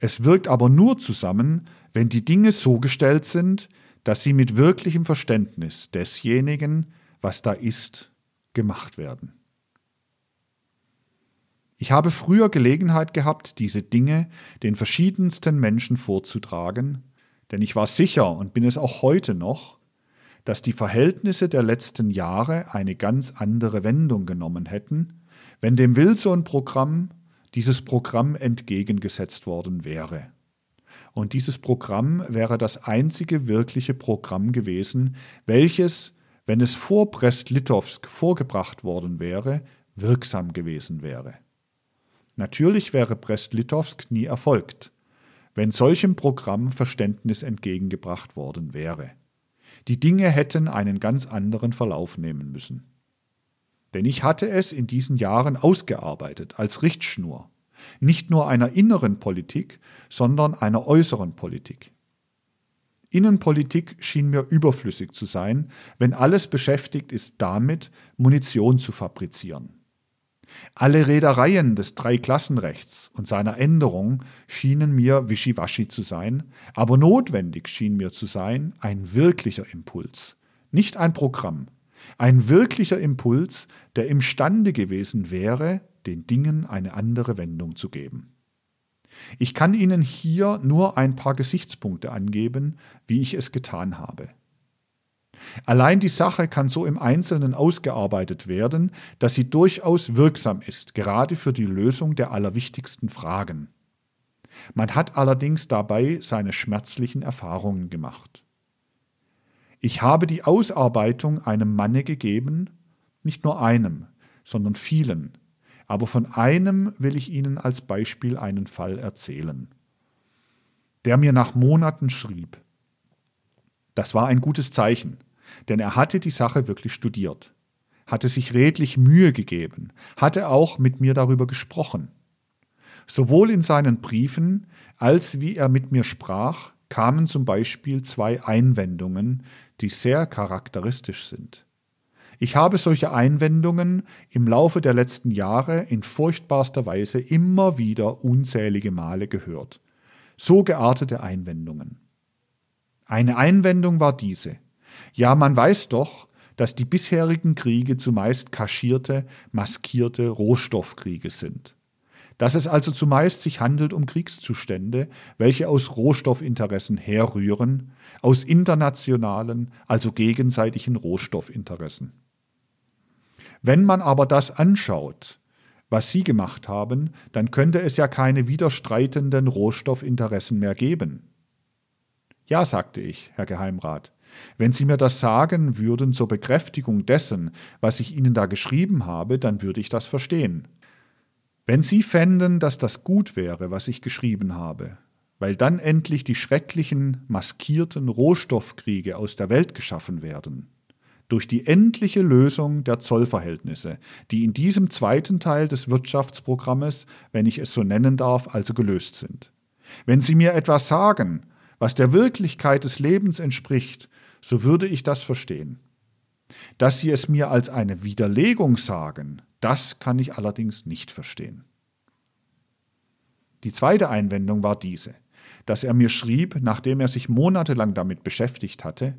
Es wirkt aber nur zusammen, wenn die Dinge so gestellt sind, dass sie mit wirklichem Verständnis desjenigen, was da ist, gemacht werden. Ich habe früher Gelegenheit gehabt, diese Dinge den verschiedensten Menschen vorzutragen, denn ich war sicher und bin es auch heute noch, dass die Verhältnisse der letzten Jahre eine ganz andere Wendung genommen hätten, wenn dem Wilson-Programm dieses Programm entgegengesetzt worden wäre. Und dieses Programm wäre das einzige wirkliche Programm gewesen, welches, wenn es vor Brest-Litovsk vorgebracht worden wäre, wirksam gewesen wäre. Natürlich wäre Brest-Litovsk nie erfolgt, wenn solchem Programm Verständnis entgegengebracht worden wäre. Die Dinge hätten einen ganz anderen Verlauf nehmen müssen. Denn ich hatte es in diesen Jahren ausgearbeitet als Richtschnur nicht nur einer inneren Politik, sondern einer äußeren Politik. Innenpolitik schien mir überflüssig zu sein, wenn alles beschäftigt ist damit, Munition zu fabrizieren. Alle Reedereien des Dreiklassenrechts und seiner Änderung schienen mir wischiwaschi zu sein, aber notwendig schien mir zu sein ein wirklicher Impuls, nicht ein Programm, ein wirklicher Impuls, der imstande gewesen wäre, den Dingen eine andere Wendung zu geben. Ich kann Ihnen hier nur ein paar Gesichtspunkte angeben, wie ich es getan habe. Allein die Sache kann so im Einzelnen ausgearbeitet werden, dass sie durchaus wirksam ist, gerade für die Lösung der allerwichtigsten Fragen. Man hat allerdings dabei seine schmerzlichen Erfahrungen gemacht. Ich habe die Ausarbeitung einem Manne gegeben, nicht nur einem, sondern vielen, aber von einem will ich Ihnen als Beispiel einen Fall erzählen, der mir nach Monaten schrieb. Das war ein gutes Zeichen, denn er hatte die Sache wirklich studiert, hatte sich redlich Mühe gegeben, hatte auch mit mir darüber gesprochen. Sowohl in seinen Briefen als wie er mit mir sprach, kamen zum Beispiel zwei Einwendungen, die sehr charakteristisch sind. Ich habe solche Einwendungen im Laufe der letzten Jahre in furchtbarster Weise immer wieder unzählige Male gehört. So geartete Einwendungen. Eine Einwendung war diese. Ja, man weiß doch, dass die bisherigen Kriege zumeist kaschierte, maskierte Rohstoffkriege sind. Dass es also zumeist sich handelt um Kriegszustände, welche aus Rohstoffinteressen herrühren, aus internationalen, also gegenseitigen Rohstoffinteressen. Wenn man aber das anschaut, was Sie gemacht haben, dann könnte es ja keine widerstreitenden Rohstoffinteressen mehr geben. Ja, sagte ich, Herr Geheimrat. Wenn Sie mir das sagen würden zur Bekräftigung dessen, was ich Ihnen da geschrieben habe, dann würde ich das verstehen. Wenn Sie fänden, dass das gut wäre, was ich geschrieben habe, weil dann endlich die schrecklichen, maskierten Rohstoffkriege aus der Welt geschaffen werden, durch die endliche Lösung der Zollverhältnisse, die in diesem zweiten Teil des Wirtschaftsprogrammes, wenn ich es so nennen darf, also gelöst sind. Wenn Sie mir etwas sagen, was der Wirklichkeit des Lebens entspricht, so würde ich das verstehen. Dass Sie es mir als eine Widerlegung sagen, das kann ich allerdings nicht verstehen. Die zweite Einwendung war diese, dass er mir schrieb, nachdem er sich monatelang damit beschäftigt hatte,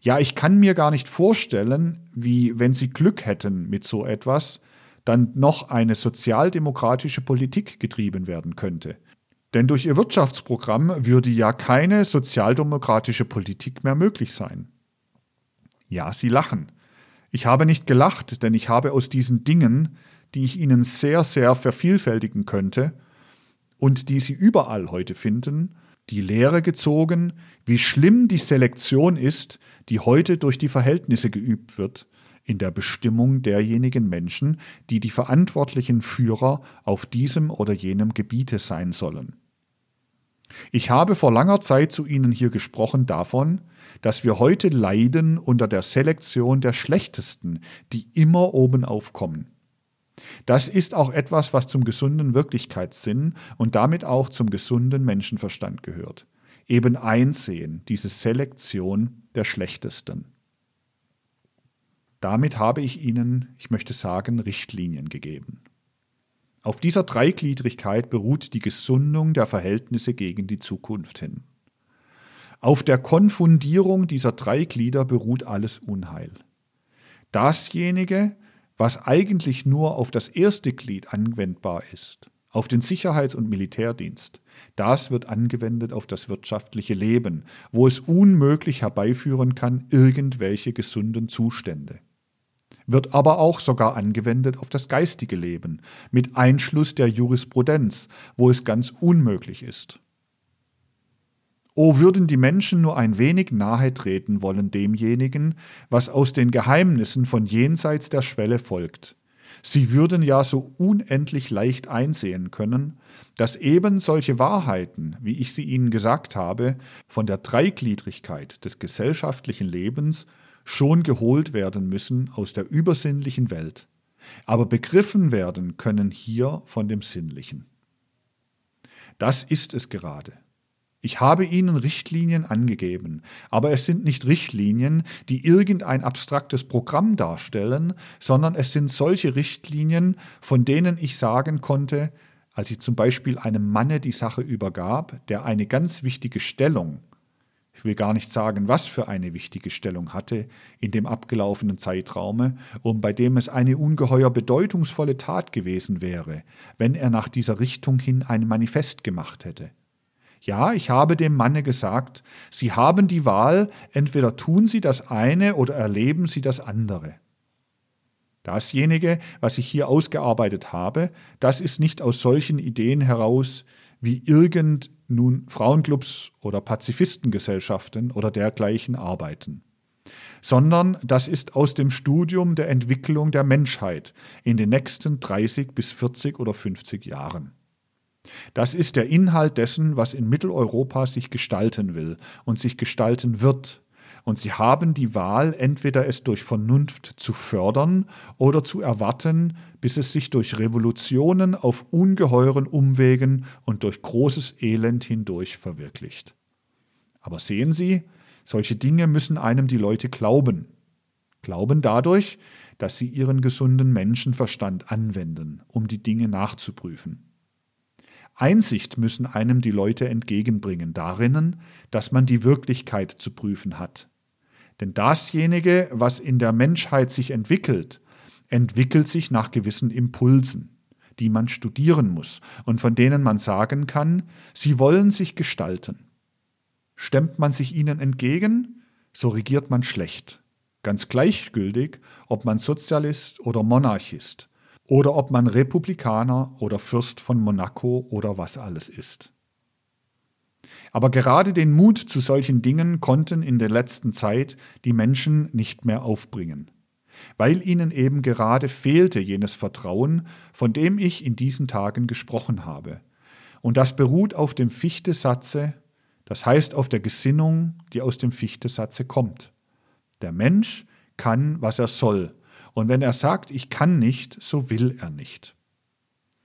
ja, ich kann mir gar nicht vorstellen, wie, wenn Sie Glück hätten mit so etwas, dann noch eine sozialdemokratische Politik getrieben werden könnte. Denn durch Ihr Wirtschaftsprogramm würde ja keine sozialdemokratische Politik mehr möglich sein. Ja, Sie lachen. Ich habe nicht gelacht, denn ich habe aus diesen Dingen, die ich Ihnen sehr, sehr vervielfältigen könnte und die Sie überall heute finden, die Lehre gezogen, wie schlimm die Selektion ist, die heute durch die Verhältnisse geübt wird, in der Bestimmung derjenigen Menschen, die die verantwortlichen Führer auf diesem oder jenem Gebiete sein sollen. Ich habe vor langer Zeit zu Ihnen hier gesprochen davon, dass wir heute leiden unter der Selektion der Schlechtesten, die immer oben aufkommen. Das ist auch etwas, was zum gesunden Wirklichkeitssinn und damit auch zum gesunden Menschenverstand gehört. Eben einsehen, diese Selektion der Schlechtesten. Damit habe ich Ihnen, ich möchte sagen, Richtlinien gegeben. Auf dieser Dreigliedrigkeit beruht die Gesundung der Verhältnisse gegen die Zukunft hin. Auf der Konfundierung dieser drei Glieder beruht alles Unheil. Dasjenige, was eigentlich nur auf das erste Glied anwendbar ist, auf den Sicherheits- und Militärdienst, das wird angewendet auf das wirtschaftliche Leben, wo es unmöglich herbeiführen kann irgendwelche gesunden Zustände. Wird aber auch sogar angewendet auf das geistige Leben, mit Einschluss der Jurisprudenz, wo es ganz unmöglich ist. O würden die Menschen nur ein wenig nahe treten wollen demjenigen, was aus den Geheimnissen von jenseits der Schwelle folgt. Sie würden ja so unendlich leicht einsehen können, dass eben solche Wahrheiten, wie ich sie Ihnen gesagt habe, von der Dreigliedrigkeit des gesellschaftlichen Lebens schon geholt werden müssen aus der übersinnlichen Welt, aber begriffen werden können hier von dem Sinnlichen. Das ist es gerade. Ich habe Ihnen Richtlinien angegeben, aber es sind nicht Richtlinien, die irgendein abstraktes Programm darstellen, sondern es sind solche Richtlinien, von denen ich sagen konnte, als ich zum Beispiel einem Manne die Sache übergab, der eine ganz wichtige Stellung, ich will gar nicht sagen, was für eine wichtige Stellung hatte in dem abgelaufenen Zeitraume, und bei dem es eine ungeheuer bedeutungsvolle Tat gewesen wäre, wenn er nach dieser Richtung hin ein Manifest gemacht hätte. Ja, ich habe dem Manne gesagt, Sie haben die Wahl, entweder tun Sie das eine oder erleben Sie das andere. Dasjenige, was ich hier ausgearbeitet habe, das ist nicht aus solchen Ideen heraus, wie irgend nun Frauenclubs oder Pazifistengesellschaften oder dergleichen arbeiten, sondern das ist aus dem Studium der Entwicklung der Menschheit in den nächsten 30 bis 40 oder 50 Jahren. Das ist der Inhalt dessen, was in Mitteleuropa sich gestalten will und sich gestalten wird. Und sie haben die Wahl, entweder es durch Vernunft zu fördern oder zu erwarten, bis es sich durch Revolutionen auf ungeheuren Umwegen und durch großes Elend hindurch verwirklicht. Aber sehen Sie, Solche Dinge müssen einem die Leute glauben. Glauben dadurch, dass sie ihren gesunden Menschenverstand anwenden, um die Dinge nachzuprüfen. Einsicht müssen einem die Leute entgegenbringen darinnen, dass man die Wirklichkeit zu prüfen hat. Denn dasjenige, was in der Menschheit sich entwickelt, entwickelt sich nach gewissen Impulsen, die man studieren muss und von denen man sagen kann, sie wollen sich gestalten. Stemmt man sich ihnen entgegen, so regiert man schlecht. Ganz gleichgültig, ob man Sozialist oder Monarchist oder ob man Republikaner oder Fürst von Monaco oder was alles ist. Aber gerade den Mut zu solchen Dingen konnten in der letzten Zeit die Menschen nicht mehr aufbringen, weil ihnen eben gerade fehlte jenes Vertrauen, von dem ich in diesen Tagen gesprochen habe. Und das beruht auf dem Fichte-Satze, das heißt auf der Gesinnung, die aus dem Fichte-Satze kommt. Der Mensch kann, was er soll, und wenn er sagt, ich kann nicht, so will er nicht.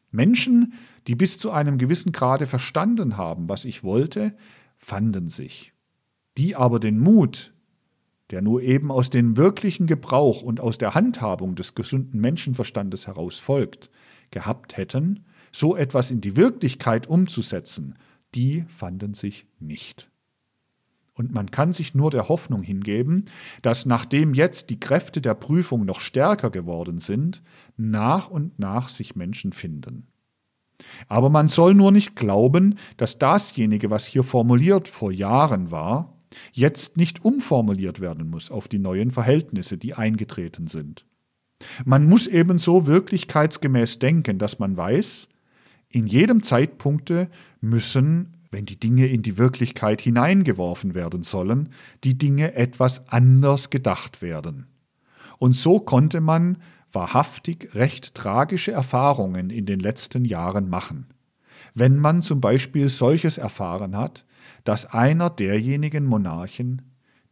Menschen, die bis zu einem gewissen Grade verstanden haben, was ich wollte, fanden sich. Die aber den Mut, der nur eben aus dem wirklichen Gebrauch und aus der Handhabung des gesunden Menschenverstandes heraus folgt, gehabt hätten, so etwas in die Wirklichkeit umzusetzen, die fanden sich nicht. Und man kann sich nur der Hoffnung hingeben, dass nachdem jetzt die Kräfte der Prüfung noch stärker geworden sind, nach und nach sich Menschen finden. Aber man soll nur nicht glauben, dass dasjenige, was hier formuliert vor Jahren war, jetzt nicht umformuliert werden muss auf die neuen Verhältnisse, die eingetreten sind. Man muss ebenso wirklichkeitsgemäß denken, dass man weiß, in jedem Zeitpunkte müssen wenn die Dinge in die Wirklichkeit hineingeworfen werden sollen, die Dinge etwas anders gedacht werden. Und so konnte man wahrhaftig recht tragische Erfahrungen in den letzten Jahren machen. Wenn man zum Beispiel solches erfahren hat, dass einer derjenigen Monarchen,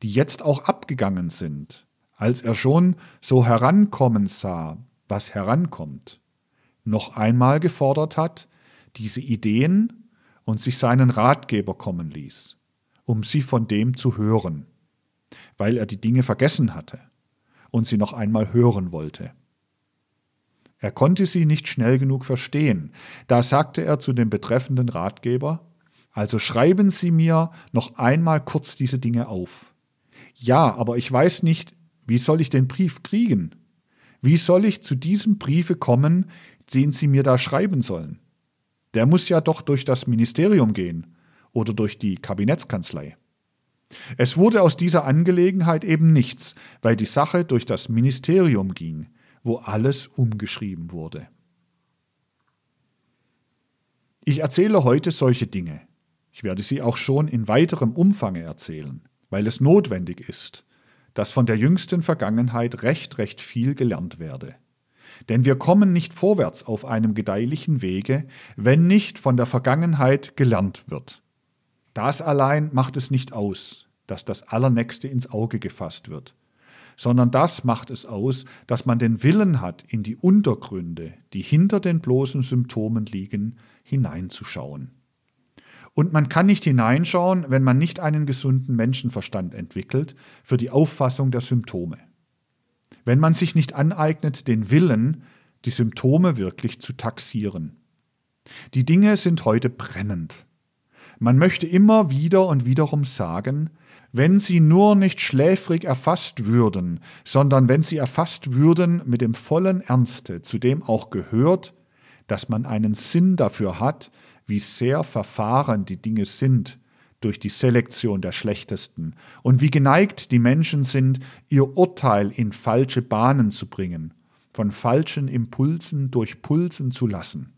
die jetzt auch abgegangen sind, als er schon so herankommen sah, was herankommt, noch einmal gefordert hat, diese Ideen und sich seinen Ratgeber kommen ließ, um sie von dem zu hören, weil er die Dinge vergessen hatte und sie noch einmal hören wollte. Er konnte sie nicht schnell genug verstehen. Da sagte er zu dem betreffenden Ratgeber, also schreiben Sie mir noch einmal kurz diese Dinge auf. Ja, aber ich weiß nicht, wie soll ich den Brief kriegen? Wie soll ich zu diesem Briefe kommen, den Sie mir da schreiben sollen? der muss ja doch durch das Ministerium gehen oder durch die Kabinettskanzlei. Es wurde aus dieser Angelegenheit eben nichts, weil die Sache durch das Ministerium ging, wo alles umgeschrieben wurde. Ich erzähle heute solche Dinge. Ich werde sie auch schon in weiterem Umfange erzählen, weil es notwendig ist, dass von der jüngsten Vergangenheit recht, recht viel gelernt werde. Denn wir kommen nicht vorwärts auf einem gedeihlichen Wege, wenn nicht von der Vergangenheit gelernt wird. Das allein macht es nicht aus, dass das Allernächste ins Auge gefasst wird, sondern das macht es aus, dass man den Willen hat, in die Untergründe, die hinter den bloßen Symptomen liegen, hineinzuschauen. Und man kann nicht hineinschauen, wenn man nicht einen gesunden Menschenverstand entwickelt für die Auffassung der Symptome wenn man sich nicht aneignet, den Willen, die Symptome wirklich zu taxieren. Die Dinge sind heute brennend. Man möchte immer wieder und wiederum sagen, wenn sie nur nicht schläfrig erfasst würden, sondern wenn sie erfasst würden mit dem vollen Ernste, zu dem auch gehört, dass man einen Sinn dafür hat, wie sehr verfahren die Dinge sind, durch die Selektion der Schlechtesten und wie geneigt die Menschen sind, ihr Urteil in falsche Bahnen zu bringen, von falschen Impulsen durchpulsen zu lassen.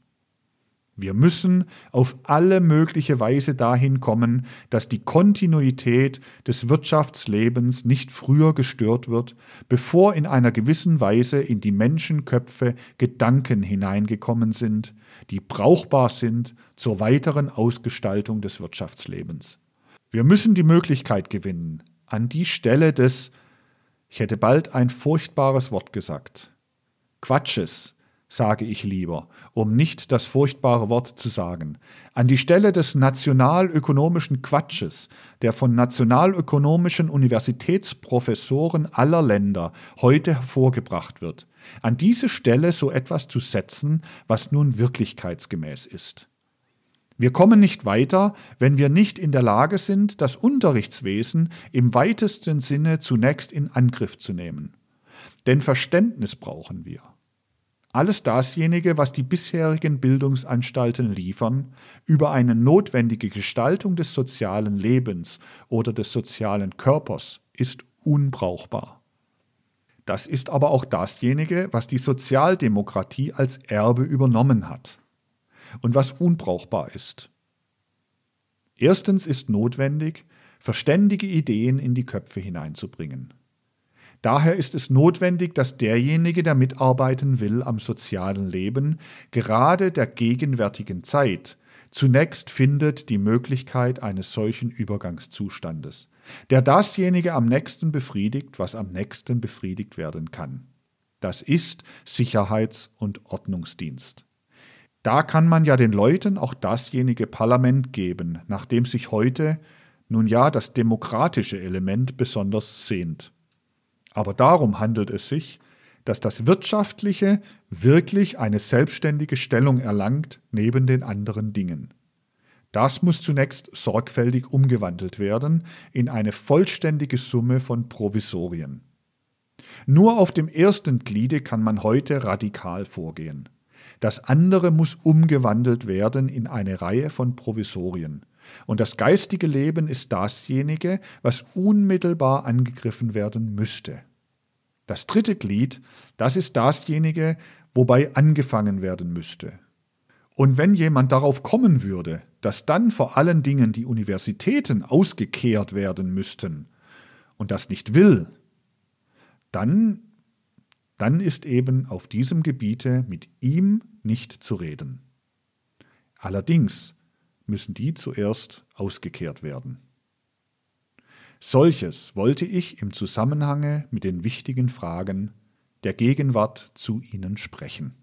Wir müssen auf alle mögliche Weise dahin kommen, dass die Kontinuität des Wirtschaftslebens nicht früher gestört wird, bevor in einer gewissen Weise in die Menschenköpfe Gedanken hineingekommen sind, die brauchbar sind zur weiteren Ausgestaltung des Wirtschaftslebens. Wir müssen die Möglichkeit gewinnen, an die Stelle des, ich hätte bald ein furchtbares Wort gesagt, Quatsches, sage ich lieber, um nicht das furchtbare Wort zu sagen, an die Stelle des nationalökonomischen Quatsches, der von nationalökonomischen Universitätsprofessoren aller Länder heute hervorgebracht wird, an diese Stelle so etwas zu setzen, was nun wirklichkeitsgemäß ist. Wir kommen nicht weiter, wenn wir nicht in der Lage sind, das Unterrichtswesen im weitesten Sinne zunächst in Angriff zu nehmen. Denn Verständnis brauchen wir. Alles dasjenige, was die bisherigen Bildungsanstalten liefern, über eine notwendige Gestaltung des sozialen Lebens oder des sozialen Körpers, ist unbrauchbar. Das ist aber auch dasjenige, was die Sozialdemokratie als Erbe übernommen hat und was unbrauchbar ist. Erstens ist notwendig, verständige Ideen in die Köpfe hineinzubringen. Daher ist es notwendig, dass derjenige, der mitarbeiten will am sozialen Leben, gerade der gegenwärtigen Zeit zunächst findet die Möglichkeit eines solchen Übergangszustandes, der dasjenige am nächsten befriedigt, was am nächsten befriedigt werden kann. Das ist Sicherheits- und Ordnungsdienst. Da kann man ja den Leuten auch dasjenige Parlament geben, nach dem sich heute nun ja das demokratische Element besonders sehnt. Aber darum handelt es sich, dass das Wirtschaftliche wirklich eine selbstständige Stellung erlangt neben den anderen Dingen. Das muss zunächst sorgfältig umgewandelt werden in eine vollständige Summe von Provisorien. Nur auf dem ersten Gliede kann man heute radikal vorgehen. Das andere muss umgewandelt werden in eine Reihe von Provisorien. Und das geistige Leben ist dasjenige, was unmittelbar angegriffen werden müsste. Das dritte Glied, das ist dasjenige, wobei angefangen werden müsste. Und wenn jemand darauf kommen würde, dass dann vor allen Dingen die Universitäten ausgekehrt werden müssten und das nicht will, dann, dann ist eben auf diesem Gebiete mit ihm nicht zu reden. Allerdings müssen die zuerst ausgekehrt werden. Solches wollte ich im Zusammenhange mit den wichtigen Fragen der Gegenwart zu Ihnen sprechen.